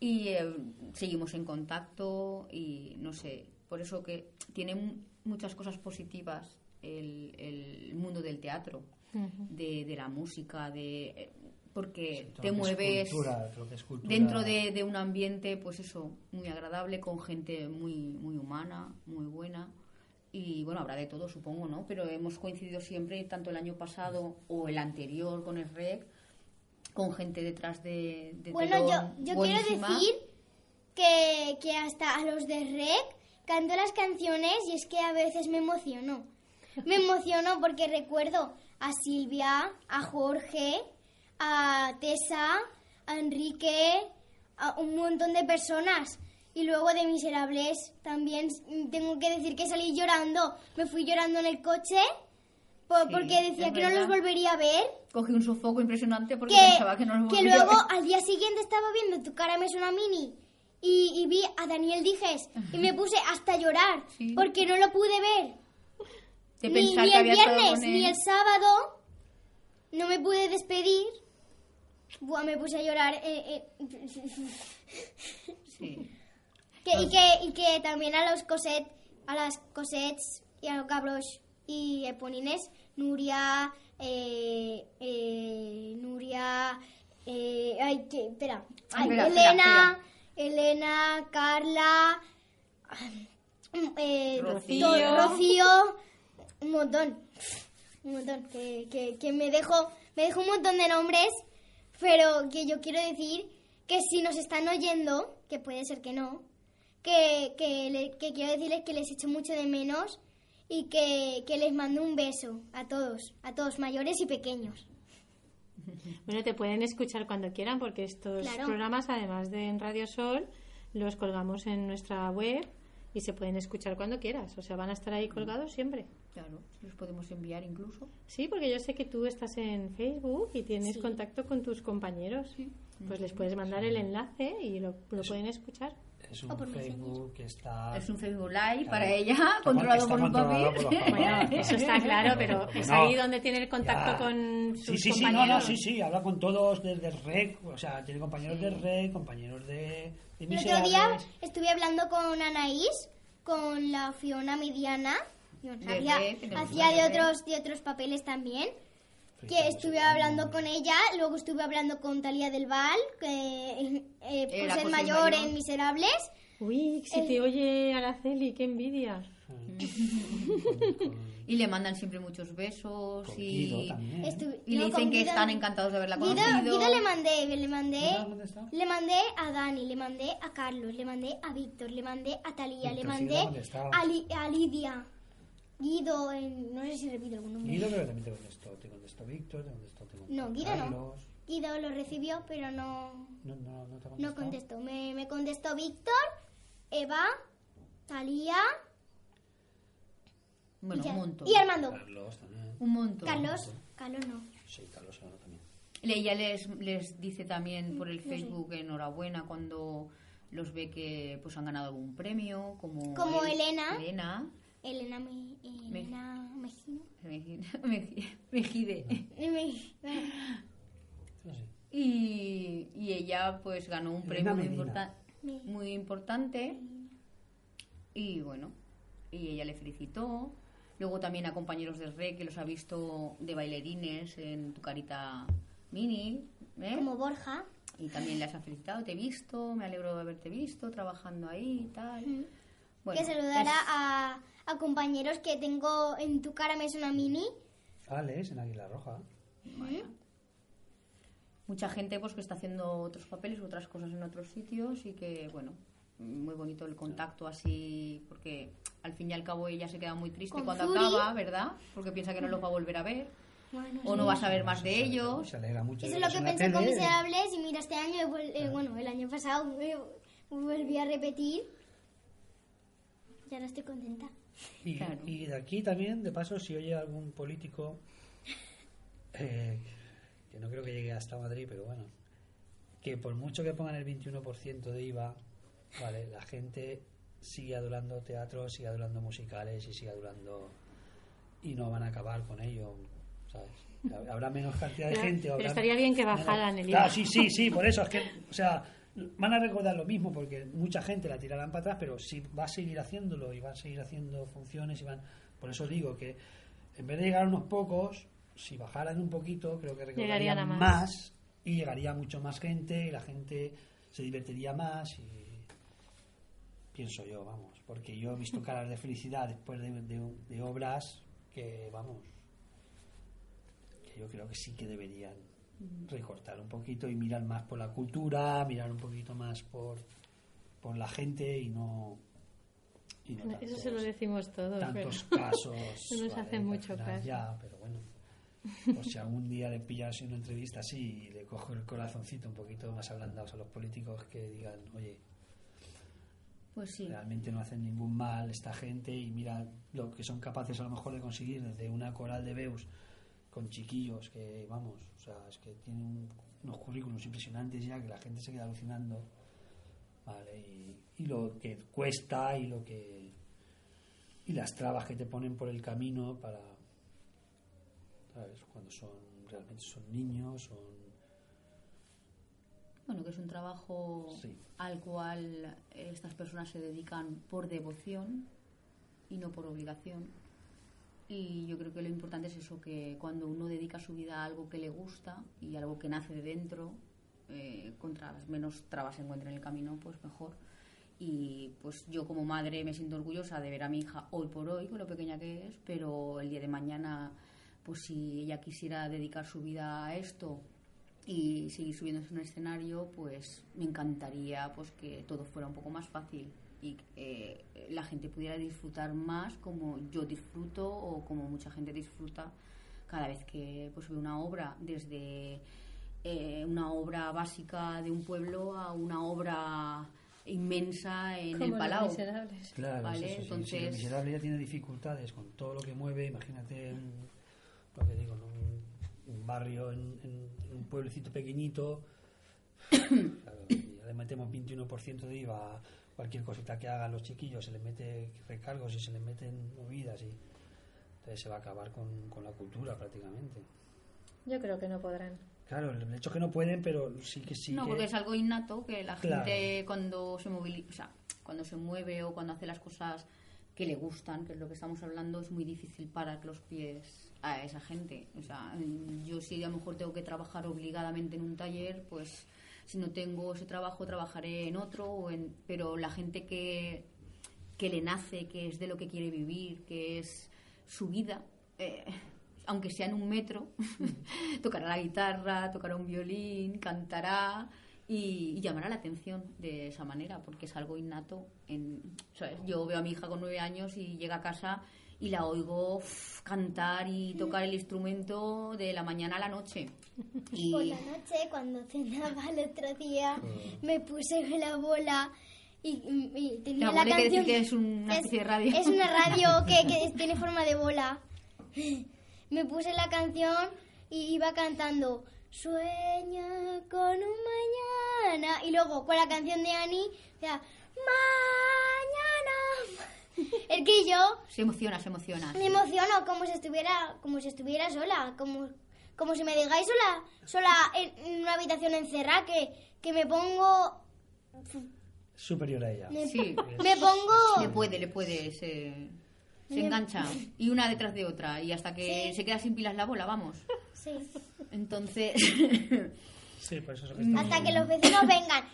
Y eh, seguimos en contacto y no sé, por eso que tiene mu- muchas cosas positivas el, el mundo del teatro, de, de la música, de eh, porque Todo te mueves cultura, todo dentro de, de un ambiente, pues eso, muy agradable, con gente muy, muy humana, muy buena. Y bueno, habrá de todo, supongo, ¿no? Pero hemos coincidido siempre, tanto el año pasado o el anterior con el REC, con gente detrás de, de Bueno, yo, telón yo quiero decir que, que hasta a los de REC canto las canciones y es que a veces me emociono. Me emociono porque recuerdo a Silvia, a Jorge, a Tessa, a Enrique, a un montón de personas. Y luego de Miserables también mm, tengo que decir que salí llorando. Me fui llorando en el coche por- Sí, porque decía que no los volvería a ver Cogí un sofoco impresionante porque que, pensaba que no que volvería a luego ver. al día siguiente estaba viendo tu cara me suena mini y, y vi a Daniel Dijes y me puse hasta a llorar Sí. porque no lo pude ver. De ni, el viernes ni el sábado no me pude despedir. Buah, me puse a llorar eh, eh, [laughs] Sí. que, y, que, y que también a los coset a las cosets y a los cabros y eponines Nuria eh, eh, Nuria eh, ay que espera, Ay, Espera, espera, Elena Elena Carla eh, Rocío. Rocío un montón un montón que, que, que me dejo me dejo un montón de nombres pero que yo quiero decir que si nos están oyendo que puede ser que no que, que, le- que quiero decirles que les echo mucho de menos y que, que les mando un beso a todos, a todos mayores y pequeños. [laughs] Bueno, te pueden escuchar cuando quieran porque estos Claro. programas, además de en Radio Sol, los colgamos en nuestra web y se pueden escuchar cuando quieras. O sea, van a estar ahí colgados siempre. Claro, los podemos enviar incluso. Sí, porque yo sé que tú estás en Facebook y tienes Sí. contacto con tus compañeros. Pues les puedes mandar el enlace y lo, lo pueden escuchar. Es un por Facebook que está. Es un Facebook Live Claro. para ella, controlado por un. Bueno, eso está claro, pero [laughs] es No. ahí donde tiene el contacto Ya. con sus Sí, sí, sí, no, no, sí, sí, habla con todos desde el REC, o sea, tiene compañeros de REC, compañeros de, de El otro día estuve hablando con Anaís, con la Fiona Mediana, De hacía, Rec, de hacía de Rec. otros, de otros papeles también. Que estuve hablando con ella, luego estuve hablando con Talía del Val, que eh, por Era ser José mayor Mayor. en Miserables. Uy, si te oye Araceli, qué envidia. Con- Y le mandan siempre muchos besos con y, Guido también. Estuve- y le dicen que Guido- están encantados de haberla Guido, conocido. Guido le mandé, le mandé, ¿Guido le mandé a Dani, le mandé a Carlos, le mandé a Víctor, le mandé a Talía, le mandé Guido, a, Li- a Lidia. Guido, en- no sé si repito algún nombre. Guido creo que también te contestó, te contestó Víctor, te contestó, te contestó No, Guido no. Carlos. Guido lo recibió, pero no, No, no, no te ha no contestó. Me, me contestó Víctor, Eva, Talía Bueno, y, ya. un montón. y Armando. Carlos también. Un montón. Carlos, Carlos no. Sí, Carlos Serrano también. Le- Ella les, les dice también por el No sé. Facebook enhorabuena cuando los ve que pues han ganado algún premio, como, Como él- Elena. Elena, Elena, Me- Elena Mejino. Meji- [laughs] Mejide. Me- No sé. Y, y ella pues ganó un premio Elena importa- muy importante y bueno, y ella le felicitó. Luego también a compañeros del RE que los ha visto de bailarines en tu carita mini. ¿eh? Como Borja. Y también les ha felicitado, te he visto, me alegro de haberte visto trabajando ahí y tal. Bueno, que saludara es- a, a compañeros que tengo en tu cara me suena mini. Alex en Águila Roja. mucha gente pues que está haciendo otros papeles, otras cosas en otros sitios y que bueno, muy bonito el contacto así, porque al fin y al cabo ella se queda muy triste Con cuando Zuri. acaba, ¿verdad? Porque piensa que no los va a volver a ver Bueno, o no va a saber más de ellos. Se alegra mucho. Eso es lo que pensé con. Miserables y mira, este año, eh, bueno, el año pasado me volví a repetir. Y ahora estoy contenta. Y, Claro. y de aquí también, de paso, si oye algún político, eh, que no creo que llegue hasta Madrid, pero bueno, que por mucho que pongan el 21% de IVA, vale, la gente sigue adorando teatro, sigue adorando musicales y sigue adorando y no van a acabar con ello, ¿sabes? [laughs] Habrá menos cantidad de Pero- gente. pero habrá estaría bien que menos- bajaran el Claro, IVA. sí, sí, sí, por eso es que, o sea, van a recordar lo mismo porque mucha gente la tirarán para atrás, pero sí va a seguir haciéndolo y va a seguir haciendo funciones y van. Por eso digo que en vez de llegar a unos pocos, si bajaran un poquito, creo que recordarían más y llegaría mucho más gente y la gente se divertiría más y pienso yo, vamos, porque yo he visto [laughs] caras de felicidad después de, de- de obras que, vamos, que yo creo que sí que deberían recortar un poquito y mirar más por la cultura, mirar un poquito más por, por la gente y no... y no Eso se lo decimos todos. tantos pero- [laughs] casos. No nos vale, hace mucho caso. Ya, pero bueno. Pues si algún día le pillas una entrevista así y le cojo el corazoncito un poquito más ablandados a los políticos que digan, oye, Pues sí. realmente no hacen ningún mal esta gente y mira lo que son capaces a lo mejor de conseguir desde una coral de Beus con chiquillos que, vamos, o sea, es que tienen un- unos currículos impresionantes ya que la gente se queda alucinando, ¿vale? Y, y lo que cuesta y lo que... y las trabas que te ponen por el camino para... ¿Sabes? Cuando son realmente son niños, son... Bueno, que es un trabajo Sí. al cual estas personas se dedican por devoción y no por obligación. Y yo creo que lo importante es eso, que cuando uno dedica su vida a algo que le gusta y algo que nace de dentro, eh, contra las menos trabas se encuentra en el camino, pues mejor. Y pues yo como madre me siento orgullosa de ver a mi hija hoy por hoy, con lo pequeña que es, pero el día de mañana, pues si ella quisiera dedicar su vida a esto y seguir subiéndose a un escenario, pues me encantaría pues que todo fuera un poco más fácil y eh, la gente pudiera disfrutar más como yo disfruto o como mucha gente disfruta cada vez que pues ve una obra desde eh, una obra básica de un pueblo a una obra inmensa en Como el Los Palau. Miserables. Claro, Vale, es eso, entonces- Si el miserable ya tiene dificultades con todo lo que mueve, imagínate un, lo que digo, un, un barrio en, en- un pueblecito pequeñito, [coughs] claro, y ya le metemos 21% de IVA cualquier cosita que hagan los chiquillos, se les mete recargos y se les meten movidas y entonces se va a acabar con, con la cultura prácticamente. Yo creo que no podrán. Claro, el hecho es que no pueden, pero sí que sí no, que... porque es algo innato que la Claro. gente cuando se moviliza, o sea, cuando se mueve o cuando hace las cosas que le gustan, que es lo que estamos hablando, es muy difícil parar los pies a esa gente. O sea, yo si a lo mejor tengo que trabajar obligadamente en un taller, pues si no tengo ese trabajo trabajaré en otro, o en, pero la gente que, que le nace, que es de lo que quiere vivir, que es su vida, eh, aunque sea en un metro, [laughs] tocará la guitarra, tocará un violín, cantará y, y llamará la atención de esa manera, porque es algo innato. En. Yo veo a mi hija con nueve años y llega a casa y la oigo uf, cantar y tocar el instrumento de la mañana a la noche. [laughs] Y, Por la noche, cuando cenaba el otro día, me puse la bola y, y tenía La la, hay que canción. decir que es una especie de radio. Es una radio [laughs] que, que tiene forma de bola. [laughs] Me puse la canción y iba cantando Sueña con un mañana. Y luego con la canción de Annie, o sea, mañana. [laughs] El ser que yo Se emociona, se emociona. me emociono como si estuviera, como si estuviera sola, como, como si me dejáis sola, sola en, una habitación encerrada, que, que me pongo, Superior a ella. me, Sí, [laughs] me pongo, le puede, le puede, se, se engancha. [laughs] Y una detrás de otra. Y hasta que Sí. se queda sin pilas la bola, vamos. sí, Entonces, Sí, por eso es lo que hasta que los vecinos vengan,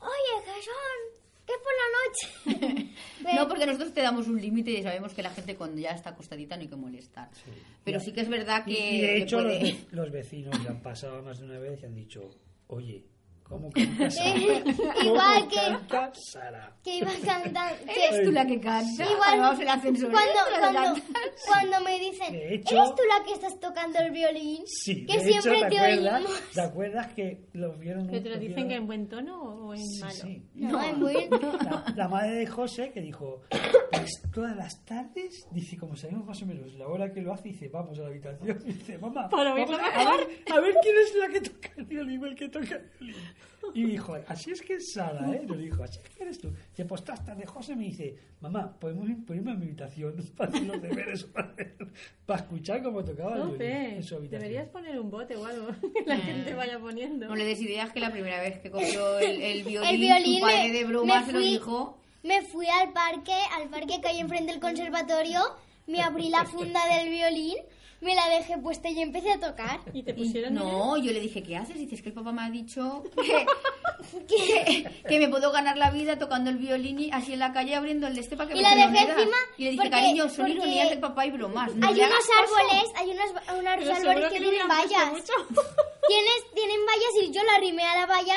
oye, que son, que es por la noche. [laughs] no, porque nosotros te damos un límite y sabemos que la gente cuando ya está acostadita no hay que molestar. Pero sí que es verdad que Y, de hecho, los, puede- ve- los vecinos le han pasado más de una vez y han dicho, oye, ¿cómo canta Sara? Igual ¿Cómo que- canta Sara? que iba cantando, [laughs] Eres tú la que canta. Igual- Vamos la que cuando, canta. cuando me dicen, hecho- ¿eres tú la que estás tocando el violín? Sí, que de siempre hecho, te ¿te acuerdas, oímos. ¿te acuerdas que los vieron? ¿Pero te lo dicen que en buen tono o en Sí, malo? sí. No, es muy... La, la madre de José que dijo, pues todas las tardes, dice, como sabemos más o menos la hora que lo hace, dice, vamos a la habitación, dice, mamá, Para vamos a, a ver, a ver quién es la que toca el violín, o el que toca el violín. Y dijo, así es que es Sara, ¿eh? Nos dijo, así es que eres tú. Dice, pues estás tarde, José me dice, mamá, podemos irme a mi habitación [laughs] para hacer los deberes, [laughs] para, para escuchar cómo tocaba el violín Jope, en su habitación. deberías poner un bote o algo [laughs] que la gente vaya poniendo. No le des ideas que la primera vez que cogió el, el violín, El violín su padre de broma se lo dijo. Me fui al parque, al parque que hay enfrente del conservatorio, me abrí la funda del violín, me la dejé puesta y empecé a tocar. Y te Y- pusieron no, yo le dije, ¿qué haces? Dices que el papá me ha dicho que, [laughs] que, que me puedo ganar la vida tocando el violín y así en la calle abriendo el de este para que Y me la dejé encima Y le dije, porque- cariño, son ironías del papá y bromas. No hay unos hagas caso". árboles, hay unos, unos árboles que tienen vallas. [laughs] Tienes, tienen vallas y yo la arrimé a la valla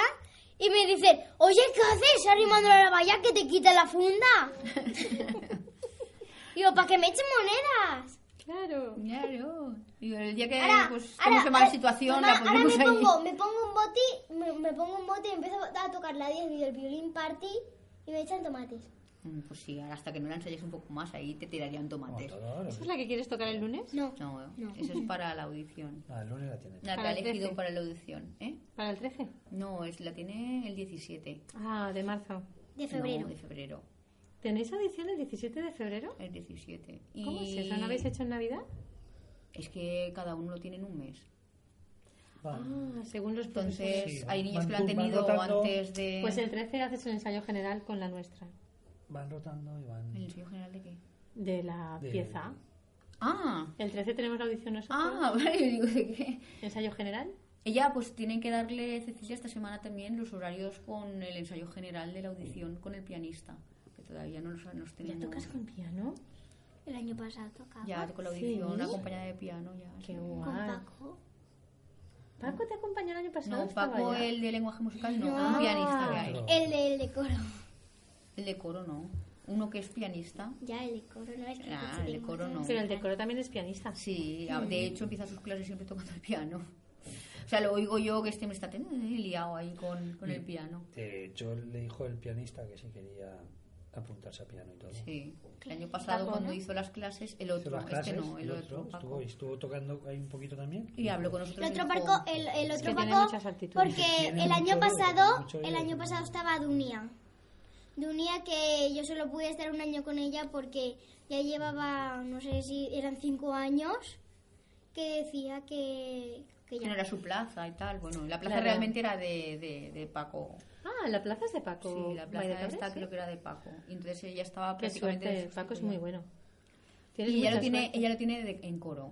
y me dicen, oye, ¿qué haces arrimando a la valla que te quita la funda? [laughs] Digo, para que me echen monedas. Claro. Claro. Digo, el día que Ahora, pues, ahora, estemos en mala ahora, situación, mamá, la ahora ponemos me ahí. pongo, me pongo un bote, me, me pongo un bote y empiezo a tocar la 10 y el violín party y me echan tomates. Mm, Pues sí, hasta que no la ensayes un poco más, ahí te tirarían tomates. ¿Esa es la que quieres tocar el lunes? No. No, eso es para la audición. [laughs] Ah, el lunes la tiene. La que ha el elegido 13. para la audición, ¿eh? ¿Para el 13? No, es, la tiene el 17. Ah, de marzo. De febrero. No, de febrero. ¿Tenéis audición el 17 de febrero? El 17. Y ¿Cómo es eso? ¿No habéis hecho en Navidad? Es que cada uno lo tiene en un mes. Ah, según los. Entonces, Sí, hay niños van que lo han tenido rotando. antes de... Pues el 13 haces un ensayo general con la nuestra, Van rotando y van... ¿El ensayo general de qué? de la De- pieza. Ah, El 13 tenemos la audición nosotros. ah, [laughs] vale, yo digo, ¿de qué? Ensayo general. Ella, pues tienen que darle, Cecilia, esta semana también los horarios con el ensayo general de la audición con el pianista, todavía no los, nos ¿Ya tenemos... tocas con piano? El año pasado tocaba. Ya, con la audición ¿Sí? acompañada de piano, ya. Qué sí. Con guay. Paco. ¿Paco te acompañó el año pasado? No, ¿Estaba Paco, ya? el de lenguaje musical, no, No. un pianista que hay. El de, el de coro. El de coro, no. Uno que es pianista. Ya, el de coro no es que Ah, el de coro no. Pero el decoro también es pianista. Sí, de hecho empieza sus clases siempre tocando el piano. O sea, lo oigo yo que este me está teniendo liado ahí con, con el piano. De hecho, le dijo el pianista que sí quería apuntarse a piano y todo. Sí. El año pasado cuando hizo las clases, el otro, las clases, este no, el, otro, estuvo, Paco. y estuvo tocando ahí un poquito también. Y habló con nosotros. El otro Paco, el, el otro Paco, porque el año pasado, el año pasado estaba Dunia. Dunia que yo solo pude estar un año con ella porque ya llevaba, no sé si eran cinco años, que decía que, que que no ya. era su plaza y tal. Bueno, la plaza Claro. realmente era de, de, de Paco. Ah, la plaza es de Paco. Sí, la plaza Valdetorres, esta ¿sí? creo que era de Paco. Y entonces ella estaba Qué prácticamente... Paco es muy bueno. Tienes Y ella lo tiene, ella lo tiene de- en coro.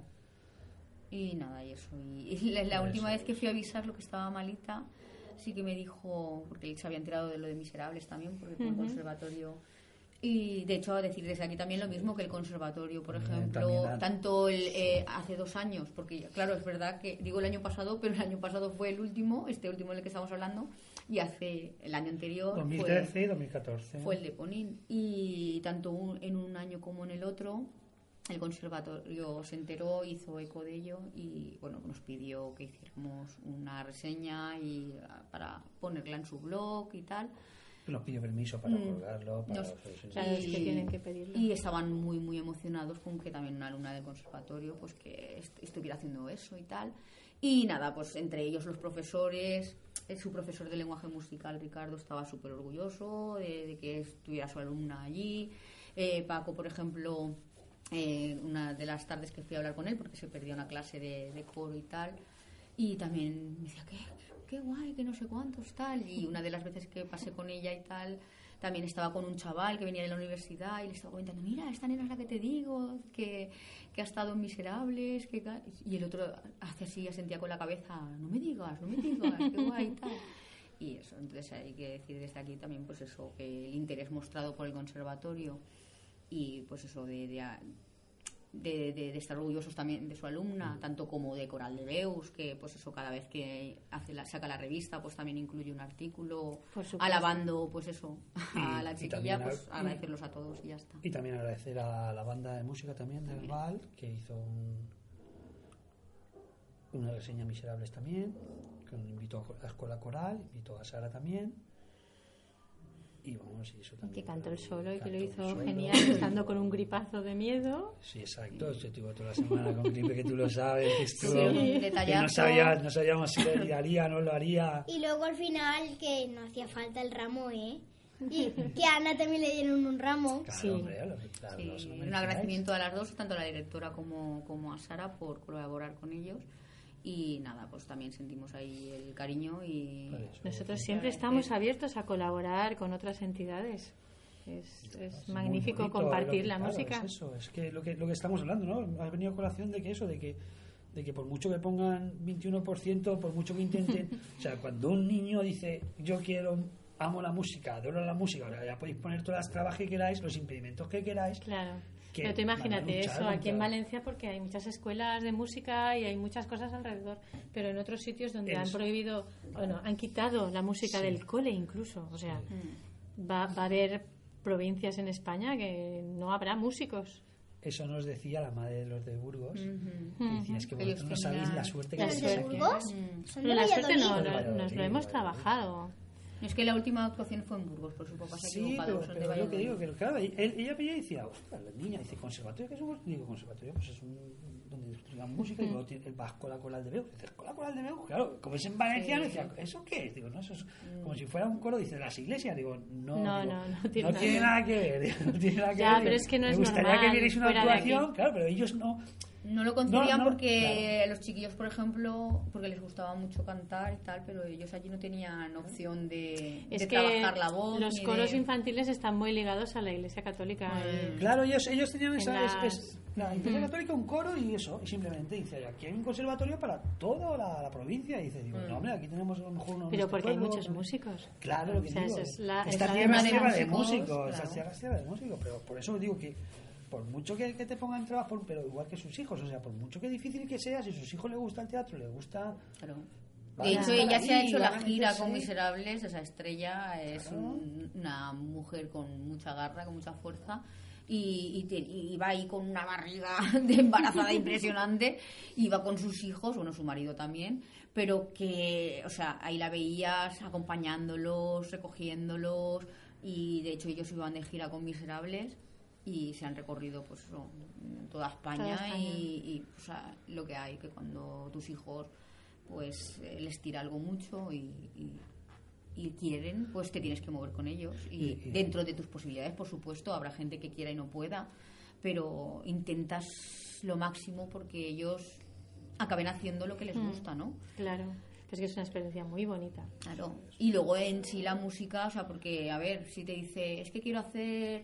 Y nada, y eso. Y, y la, la última eso. vez que fui a avisarlo que estaba malita, sí que me dijo, porque él se había enterado de lo de Miserables también, porque fue un conservatorio. Y de hecho, a decir desde aquí también lo mismo que el conservatorio, por Eh, ejemplo, tanto el, eh, hace dos años, porque claro, es verdad que digo el año pasado, [laughs] pero el año pasado fue el último, este último del que estamos hablando, y hace el año anterior. fue- 2013 y 2014. fue el de Ponín. Y tanto un- en un año como en el otro, el conservatorio se enteró, hizo eco de ello y bueno, nos pidió que hiciéramos una reseña y ah, para ponerla en su blog y tal. Nos pidió permiso para colgarlo. Para Nos- hacer- Claro, es que tienen que pedirlo. y estaban muy muy emocionados con que también una alumna del conservatorio pues que est- estuviera haciendo eso y tal y nada pues entre ellos los profesores eh, su profesor de lenguaje musical Ricardo estaba súper orgulloso de, de que estuviera su alumna allí Eh, Paco, por ejemplo, eh, una de las tardes que fui a hablar con él, porque se perdió una clase de, de coro y tal, y también me decía, qué, qué guay, que no sé cuántos, tal. Y una de las veces que pasé con ella y tal, también estaba con un chaval que venía de la universidad y le estaba comentando, mira, esta nena es la que te digo, que, que ha estado en Miserables, que... ca-". Y el otro hace así, sentía con la cabeza, no me digas, no me digas, qué guay tal. Y eso, entonces hay que decir desde aquí también, pues eso, que el interés mostrado por el conservatorio y pues eso de, de, de, de- de estar orgullosos también de su alumna, tanto como de Coral de Beus, que pues eso cada vez que hace la, saca la revista pues también incluye un artículo alabando pues eso a la chiquilla, pues a- agradecerlos a todos y ya está. Y también agradecer a la banda de música también del Val, que hizo un- una reseña Miserables también, que invitó a la escuela coral, invitó a Sara también. Y vamos, y eso también. Que cantó el solo y que lo hizo solo. genial, estando con un gripazo de miedo. Sí, exacto. Yo estuve toda la semana con gripe, que tú lo sabes, que estuvo. Sí, que no, sabía, no sabíamos si lo haría, no lo haría. Y luego al final que no hacía falta el ramo, ¿eh? Y que a Ana también le dieron un ramo. Claro, Sí. hombre, Sí, un agradecimiento a las dos, tanto a la directora como, como a Sara por colaborar con ellos. Y nada, pues también sentimos ahí el cariño y. Nosotros siempre estamos abiertos a colaborar con otras entidades. Es, es magnífico bonito, compartir que- la claro, música. Es eso, es que lo que, lo que estamos hablando, ¿no? Ha venido a colación de que eso, de que, de que por mucho que pongan 21%, por mucho que intenten, [laughs] o sea, cuando un niño dice, yo quiero, amo la música, adoro la música, ahora ya podéis poner todas las trabas que queráis, los impedimentos que queráis, Claro. Que Pero tú imagínate luchar eso aquí en Valencia porque hay muchas escuelas de música y hay muchas cosas alrededor, pero en otros sitios donde han Eso. prohibido, bueno, han quitado la música Sí. del cole incluso, o sea, va, va a haber provincias en España que no habrá músicos. Eso nos decía la madre de los de Burgos, que decía, es que vosotros no sabéis la suerte que ¿Los de suerte. aquí". Burgos? Mm. Son de Pero la suerte no, no- nos lo hemos Valladolid. Es que la última actuación fue en Burgos, por su papá se ha Sí, pero, de pero es lo que digo, que claro, él- ella veía y decía, ostras, la niña, dice, conservatorio, que somos? Digo, conservatorio, pues es un, donde estudian música y luego tiene- vas con la coral de Beus. Dice, con la coral de Beus, claro, como es en valenciano, Sí. decía, ¿eso qué es? Digo, no, eso es como si fuera un coro, dice, las iglesias. Digo, no, No, digo, no, no tiene nada que ver. nada que ver, digo, [laughs] no tiene nada que Ya, ver. pero es que no Me es gustaría normal que vierais una actuación, claro, pero ellos no. No lo No, no, porque los chiquillos, por ejemplo, porque les gustaba mucho cantar y tal, pero ellos allí no tenían opción de, Es de que trabajar la voz. los coros de- infantiles están muy ligados a la Iglesia Católica. y- Claro, ellos, ellos tenían En esa. es- las- es- la Iglesia Católica, un coro y eso. Y simplemente dice, aquí hay un conservatorio para toda la, la provincia. Y dice, digo, no, hombre, aquí tenemos a lo mejor uno. Pero este porque hay muchos músicos. Claro, lo que O sea, digo. esa es la- esta es la tierra es de tierra de músicos. Esta claro. tierra es tierra de músicos. Pero por eso digo que, por mucho que, que te pongan trabajo, pero igual que sus hijos, o sea, por mucho que difícil que sea, si a sus hijos les gusta el teatro, les gusta. Claro. De hecho, ella se ha ahí, hecho la gira con Miserables, esa estrella es Claro. un- una mujer con mucha garra, con mucha fuerza. Y, y, te- y va ahí con una barriga [laughs] de embarazada [laughs] impresionante va con sus hijos, bueno, su marido también, pero que, o sea, ahí la veías acompañándolos, recogiéndolos y de hecho ellos iban de gira con Miserables y se han recorrido pues eso, toda España, Toda España. y, y, o sea, lo que hay que cuando tus hijos pues eh, les tira algo mucho y, y- y quieren, pues te tienes que mover con ellos. Y, Y- y- dentro de tus posibilidades, por supuesto, habrá gente que quiera y no pueda, pero intentas lo máximo porque ellos acaben haciendo lo que les Mm. gusta, ¿no? Claro, es que es una experiencia muy bonita. Claro. Y luego en sí la música, o sea, porque, a ver, si te dice, es que quiero hacer,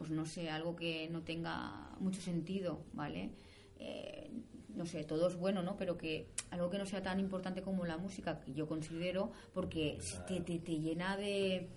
pues no sé, algo que no tenga mucho sentido, ¿vale? Eh, no sé, todo es bueno, ¿no? Pero que algo que no sea tan importante como la música, que yo considero, porque te, te, te llena de,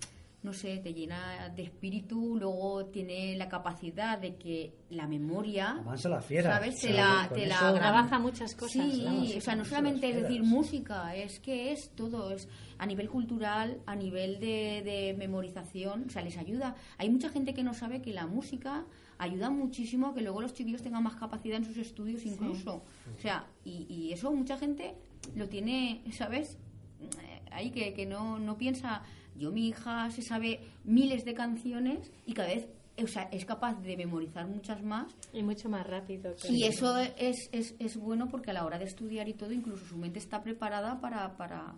no sé, te llena de espíritu, luego tiene la capacidad de que la memoria, Amansa la fiera. ¿sabes? Te la, te Trabaja muchas cosas. Sí, música, o sea, no solamente es decir música, es que es todo, es a nivel cultural, a nivel de, de memorización, o sea, les ayuda. Hay mucha gente que no sabe que la música ayuda muchísimo a que luego los chiquillos tengan más capacidad en sus estudios incluso. O sea, y, y eso mucha gente lo tiene, ¿sabes? Eh, Ahí que, que no, no piensa, yo mi hija se sabe miles de canciones y cada vez... O sea, es capaz de memorizar muchas más Y mucho más rápido. y eso es, es, es bueno porque a la hora de estudiar y todo, incluso su mente está preparada para, para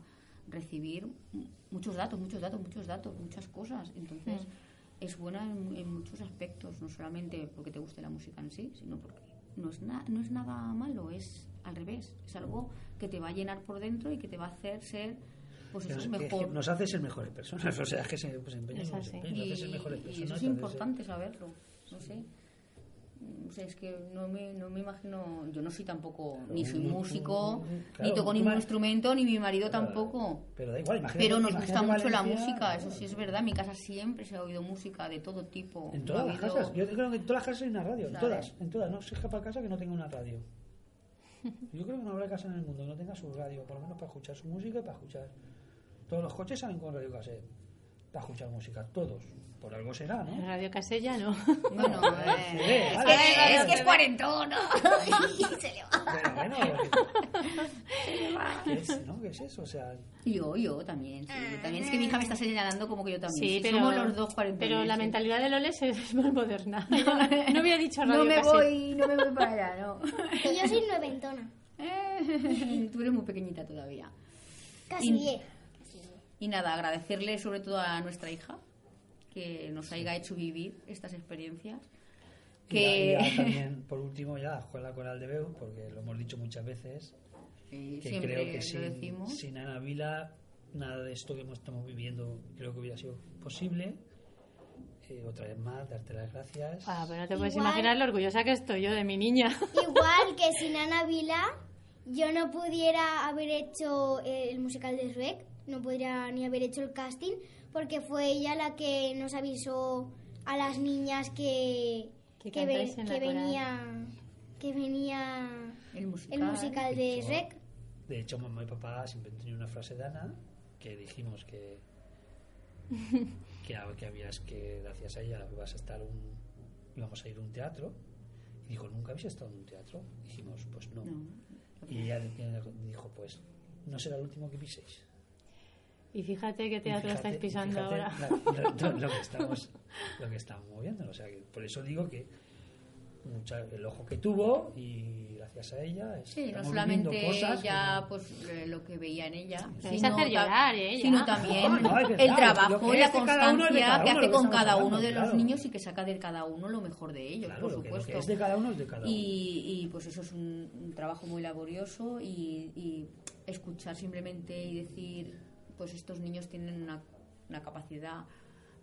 recibir muchos datos, muchos datos, muchos datos, muchas cosas. Entonces, es buena en, en muchos aspectos, no solamente porque te guste la música en sí, sino porque no es, na- no es nada malo, es al revés, es algo que te va a llenar por dentro y que te va a hacer ser pues eso, nos, que- mejor. que nos hace ser mejores personas. [laughs] O sea, es que se pues, empeña Es en así. empeño, nos y, hace ser mejores y personas. eso es ser- importante saberlo, no sé. No sé, es que no me, no me imagino, yo no soy tampoco, ni soy músico, claro, ni toco ningún instrumento, ni mi marido Claro, tampoco. Pero da igual, imagínate. Pero nos gusta mucho la música, eso sí es verdad. En mi casa siempre se ha oído música de todo tipo. En todas ha las habido- casas. Yo creo que en todas las casas hay una radio. En todas. En todas. No se escapa casa que no tenga una radio. Yo creo que no habrá casa en el mundo que no tenga su radio. Por lo menos para escuchar su música y para escuchar. Todos los coches salen con radio cassette. Para escuchar música. Todos. Por algo será, ¿no? Radio Casella no. Bueno, [laughs] Sí, eh, es, que, es que es cuarentón. [laughs] se le va. Pero bueno. [laughs] ¿Qué es, no? ¿Qué es eso? O sea, Yo, yo también, sí. yo también. Es que mi hija me está señalando como que yo también. Sí, Sí, pero, Somos los dos cuarentones. pero la mentalidad de Loles es más moderna. No, no hubiera dicho Radio No me Casella. voy, no me voy para allá, no. Y yo soy noventona. Eh, Tú eres muy pequeñita todavía. Casi diez. Y nada, agradecerle sobre todo a nuestra hija que nos haya hecho vivir estas experiencias. y Que ya- ya [laughs] también, por último, ya, Juega la Coral de Beu, porque lo hemos dicho muchas veces, Sí, que creo que sin, decimos. sin Ana Vila nada de esto que estamos viviendo creo que hubiera sido posible. Eh, otra vez más, darte las gracias. Ah, pero no te puedes Igual- imaginar lo orgullosa que estoy yo de mi niña. [laughs] Igual que sin Ana Vila, yo no pudiera haber hecho el musical de Shrek, no podría ni haber hecho el casting, porque fue ella la que nos avisó a las niñas que, Que venía que venía El musical. el musical de Shrek. De hecho, mamá y papá siempre han tenido una frase de Ana que dijimos que que, a- que habías que gracias a ella ibas a estar un íbamos a ir a un teatro y dijo nunca habéis estado en un teatro dijimos pues no, No. y ella dijo pues no será el último que piséis Y fíjate qué teatro fíjate- estáis pisando ahora. la- lo, lo- lo que estamos lo que estamos moviendo o sea que por eso digo que mucha- el ojo que tuvo y gracias a ella Sí, no solamente cosas no- pues eh, lo que veía en ella, vais sino, hacer llorar, ¿eh? sino también No, no, verdad, el trabajo que y la constancia que hace con cada uno de los niños y que saca de cada uno lo mejor de ellos, Claro, por lo que- lo supuesto. que es de cada uno es de cada uno. Y, y, pues eso es un, un trabajo muy laborioso y, y escuchar simplemente y decir, pues estos niños tienen una, una capacidad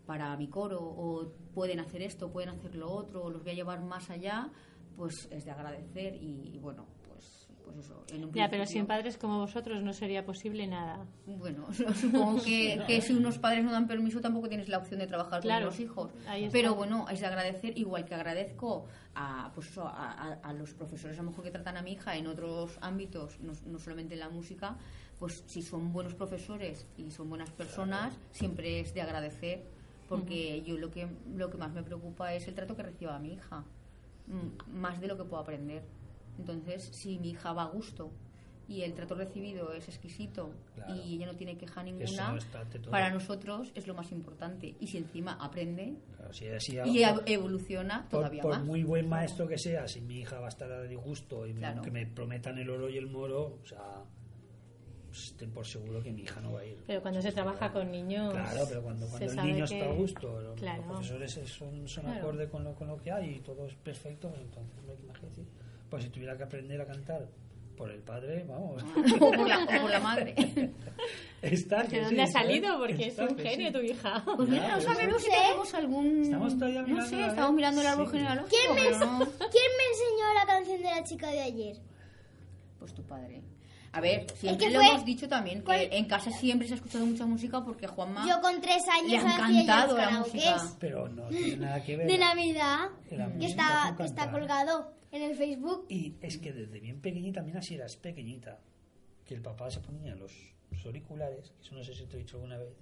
para mi coro o pueden hacer esto, pueden hacer lo otro, o los voy a llevar más allá, pues es de agradecer y, y bueno, pues, pues eso. En un Ya, pero sin padres como vosotros no sería posible nada. bueno, [laughs] supongo que, que si unos padres no dan permiso tampoco tienes la opción de trabajar Claro, con los hijos. Pero bueno, es de agradecer, igual que agradezco a, pues eso, a, a- a los profesores a lo mejor que tratan a mi hija en otros ámbitos, no, no solamente en la música, pues si son buenos profesores y son buenas personas, siempre es de agradecer, porque yo lo que, lo que más me preocupa es el trato que reciba mi hija, mm, más de lo que puedo aprender. Entonces, si mi hija va a gusto y el trato recibido es exquisito Claro. y ella no tiene queja ninguna, todo. para nosotros es lo más importante. Y si encima aprende Claro, si así- y ev- evoluciona por, todavía por más. muy buen maestro que sea, si mi hija va a estar a disgusto y me- Claro. que me prometan el oro y el moro, o sea, pues estén por seguro que mi hija no va a ir. Pero cuando se trabaja con niños. Claro, pero cuando, cuando el niño que- está a gusto, los, Claro. los profesores es- son, son Claro. acorde con lo, con lo que hay y todo es perfecto, pues entonces no hay que imaginar. Pues si tuviera que aprender a cantar por el padre, vamos. [laughs] o, por la, o por la madre. [laughs] Está, ¿De sí, dónde ha ¿sabes? salido? Porque es Está un que genio sí. tu hija. Pues no por sabemos si tenemos algún... Estamos todavía No mirando, sé, a ver. estamos mirando el árbol Sí. genealógico, ¿Quién me, no... ¿Quién me enseñó la canción de la chica de ayer? Pues tu padre. A ver, siempre que lo fue- hemos dicho también, que ¿cuál? en casa siempre se ha escuchado mucha música porque Juanma Yo con tres le años ha hacía yo encantado la música. Pero no tiene nada que ver. de Navidad que está, está colgado en el Facebook. Y es que desde bien pequeñita, también así eras pequeñita, que el papá se ponía los, los auriculares, que eso no sé si te he dicho alguna vez,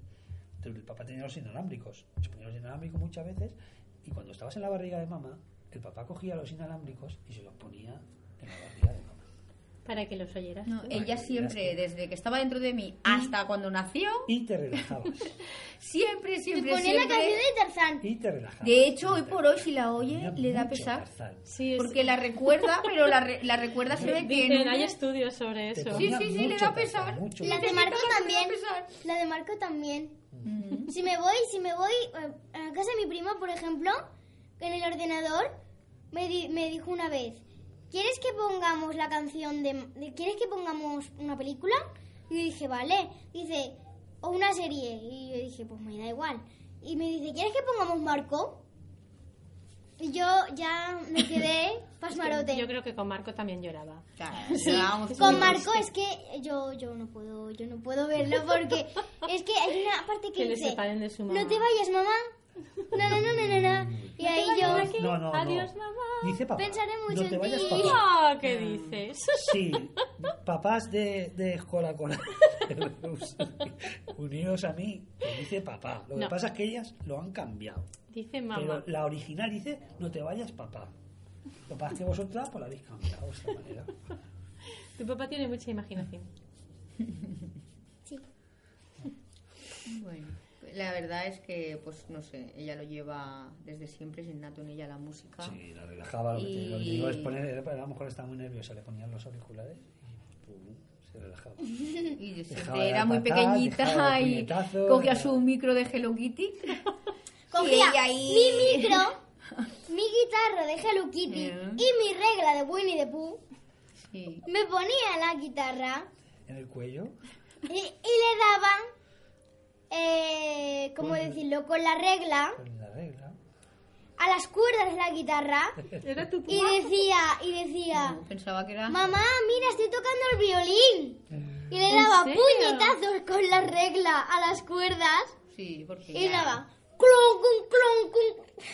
pero el papá tenía los inalámbricos, se ponía los inalámbricos muchas veces, y cuando estabas en la barriga de mamá, el papá cogía los inalámbricos y se los ponía en la barriga de mamá. Para que los oyeras. No, ella siempre, desde que estaba dentro de mí hasta cuando nació, Y te relajabas. [laughs] siempre, siempre, ponía la canción de Tarzán. Y te relajabas. De hecho, hoy te por hoy, si la oye, le da pesar. Sí, es- Porque la recuerda, [laughs] pero la, re- la recuerda se ve que Dicen, no- hay estudios sobre Te eso. Sí, sí, sí, le da pesar. mucho. La de Marco también. La de Marco también. Mm. Si me voy, si me voy eh, a casa de mi prima, por ejemplo, en el ordenador, me, di- me dijo una vez, ¿quieres que pongamos la canción de, de- ¿Quieres que pongamos una película? Y yo dije, vale. Dice, o una serie. Y yo dije, pues me da igual. Y me dice, ¿quieres que pongamos Marco? Y yo ya me [laughs] quedé pasmarote. Yo creo que con Marco también lloraba. Claro, llevábamos Con Marco es que yo yo no puedo yo no puedo verlo porque [laughs] es que hay una parte que, Que le dice separen de su no te vayas mamá no no no no no, no". y ahí yo No, no, no. Adiós, mamá. Dice papá. Pensaré mucho no te en vayas, ti. papá. Ah, ¿Qué dices? Sí, [laughs] papás de, de escuela con [laughs] unidos a mí, que dice papá. Lo que No. pasa es que ellas lo han cambiado. Dice mamá. Pero la original dice no te vayas, papá. Lo que pasa es que vosotras pues, la habéis cambiado de esta manera. Tu papá tiene mucha imaginación. Bueno, la verdad es que, pues no sé, ella lo lleva desde siempre, es innato en ella la música. Sí, la relajaba. Lo que te, lo que te Y- digo es poner, a lo mejor estaba muy nerviosa, le ponían los auriculares y pum, se relajaba. [laughs] Y Dejaba siempre de era muy pequeñita y cogía su micro de Hello Kitty. [laughs] cogía Y ahí- mi micro mi guitarra de Hello Kitty Mm. y mi regla de Winnie the Pooh Sí. me ponía la guitarra En el cuello. y, y le daba eh, ¿cómo decirlo? con la regla Con la regla. a las cuerdas de la guitarra [laughs] Era tu y decía y decía No, pensaba que era... Mamá, mira, estoy tocando el violín. Y le ¿En daba serio? puñetazos con la regla a las cuerdas. Sí, porque Y ya- daba clon, clon, clon, clon.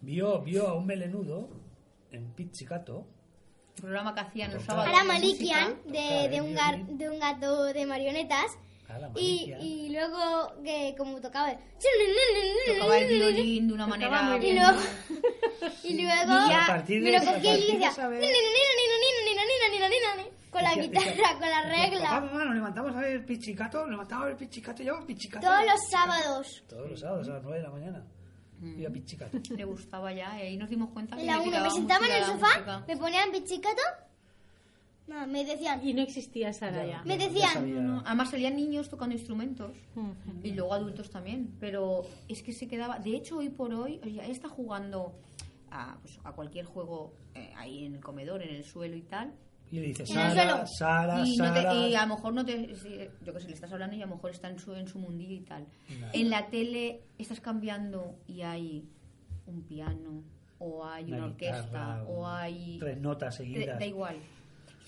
Vio, vio a un melenudo en Pizzicato. el programa que hacían los sábados. A la Malikian de, de, un gar- de un gato de marionetas. A la Y, y luego que como tocaba Tocaba el violín de una Tocaba manera... muy y bien. luego [laughs] y luego Y a partir me de- lo a y decía con la guitarra, con la decía, Papá, regla. mamá, nos levantamos a ver Pizzicato, nos levantamos a ver Pizzicato, yo Pizzicato. Todos los sábados. Todos los sábados a las 9 de la mañana. Iba Pizzicato. Le gustaba ya y ahí nos dimos cuenta que la uno me sentaba en el sofá, me ponían pichicato. No, me decían, Y no existía Sara ya. Me Ya decían, No, Además salían niños tocando instrumentos y luego adultos también, pero es que se quedaba, de hecho hoy por hoy, oye, él está jugando a, pues, a cualquier juego eh, ahí en el comedor, en el suelo y tal, Y le dice, En el Sara. Sara, y, no te- Sara. y a lo mejor no te, yo que sé, le estás hablando y a lo mejor está en su, en su mundillo y tal. En la tele estás cambiando y hay un piano o hay una, orquesta guitarra, o un- hay... Tres notas Te- seguidas. da igual.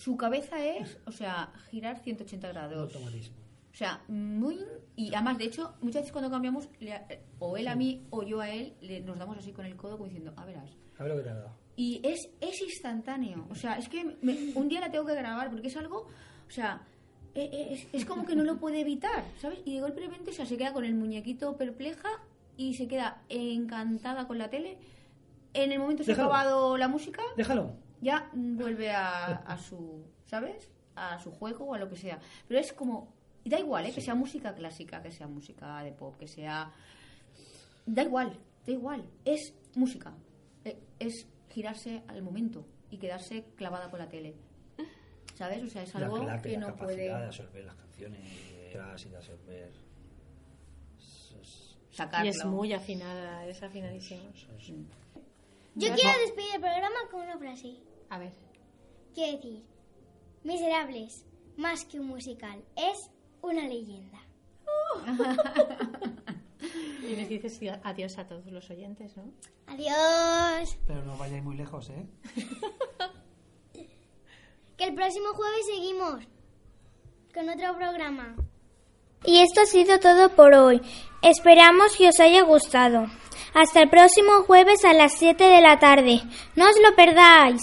Su cabeza es, o sea, girar 180 grados. Automatismo. O sea, muy... Y además, de hecho, muchas veces cuando cambiamos, le- o él a mí o yo a él, le- nos damos así con el codo como diciendo, a verás. A ver lo que te ha dado. Y es, es instantáneo. O sea, es que me- un día la tengo que grabar porque es algo... O sea, e- e- es, es como que no lo puede evitar, ¿sabes? Y de golpe repente o sea, se queda con el muñequito perpleja y se queda encantada con la tele. En el momento que se ha acabado la música, Déjalo. Ya vuelve a, a su, ¿sabes? A su juego o a lo que sea. Pero es como, da igual, ¿eh? Que sea música clásica, que sea música de pop, que sea... Da igual, da igual. Es música. Eh, Es girarse al momento y quedarse clavada con la tele. ¿Sabes? O sea, es La, algo la- que la no capacidad puede de absorber las canciones y de absorber. sacarlo. Y es muy afinada, es afinadísimo. es- yo quiero despedir el programa con una frase. A ver. Quiero decir, Miserables, más que un musical, es una leyenda. [laughs] Y les dices adiós a todos los oyentes, ¿no? Adiós. Pero no vayáis muy lejos, ¿eh? [laughs] Que el próximo jueves seguimos con otro programa. Y esto ha sido todo por hoy. Esperamos que os haya gustado. Hasta el próximo jueves a las 7 de la tarde. No os lo perdáis.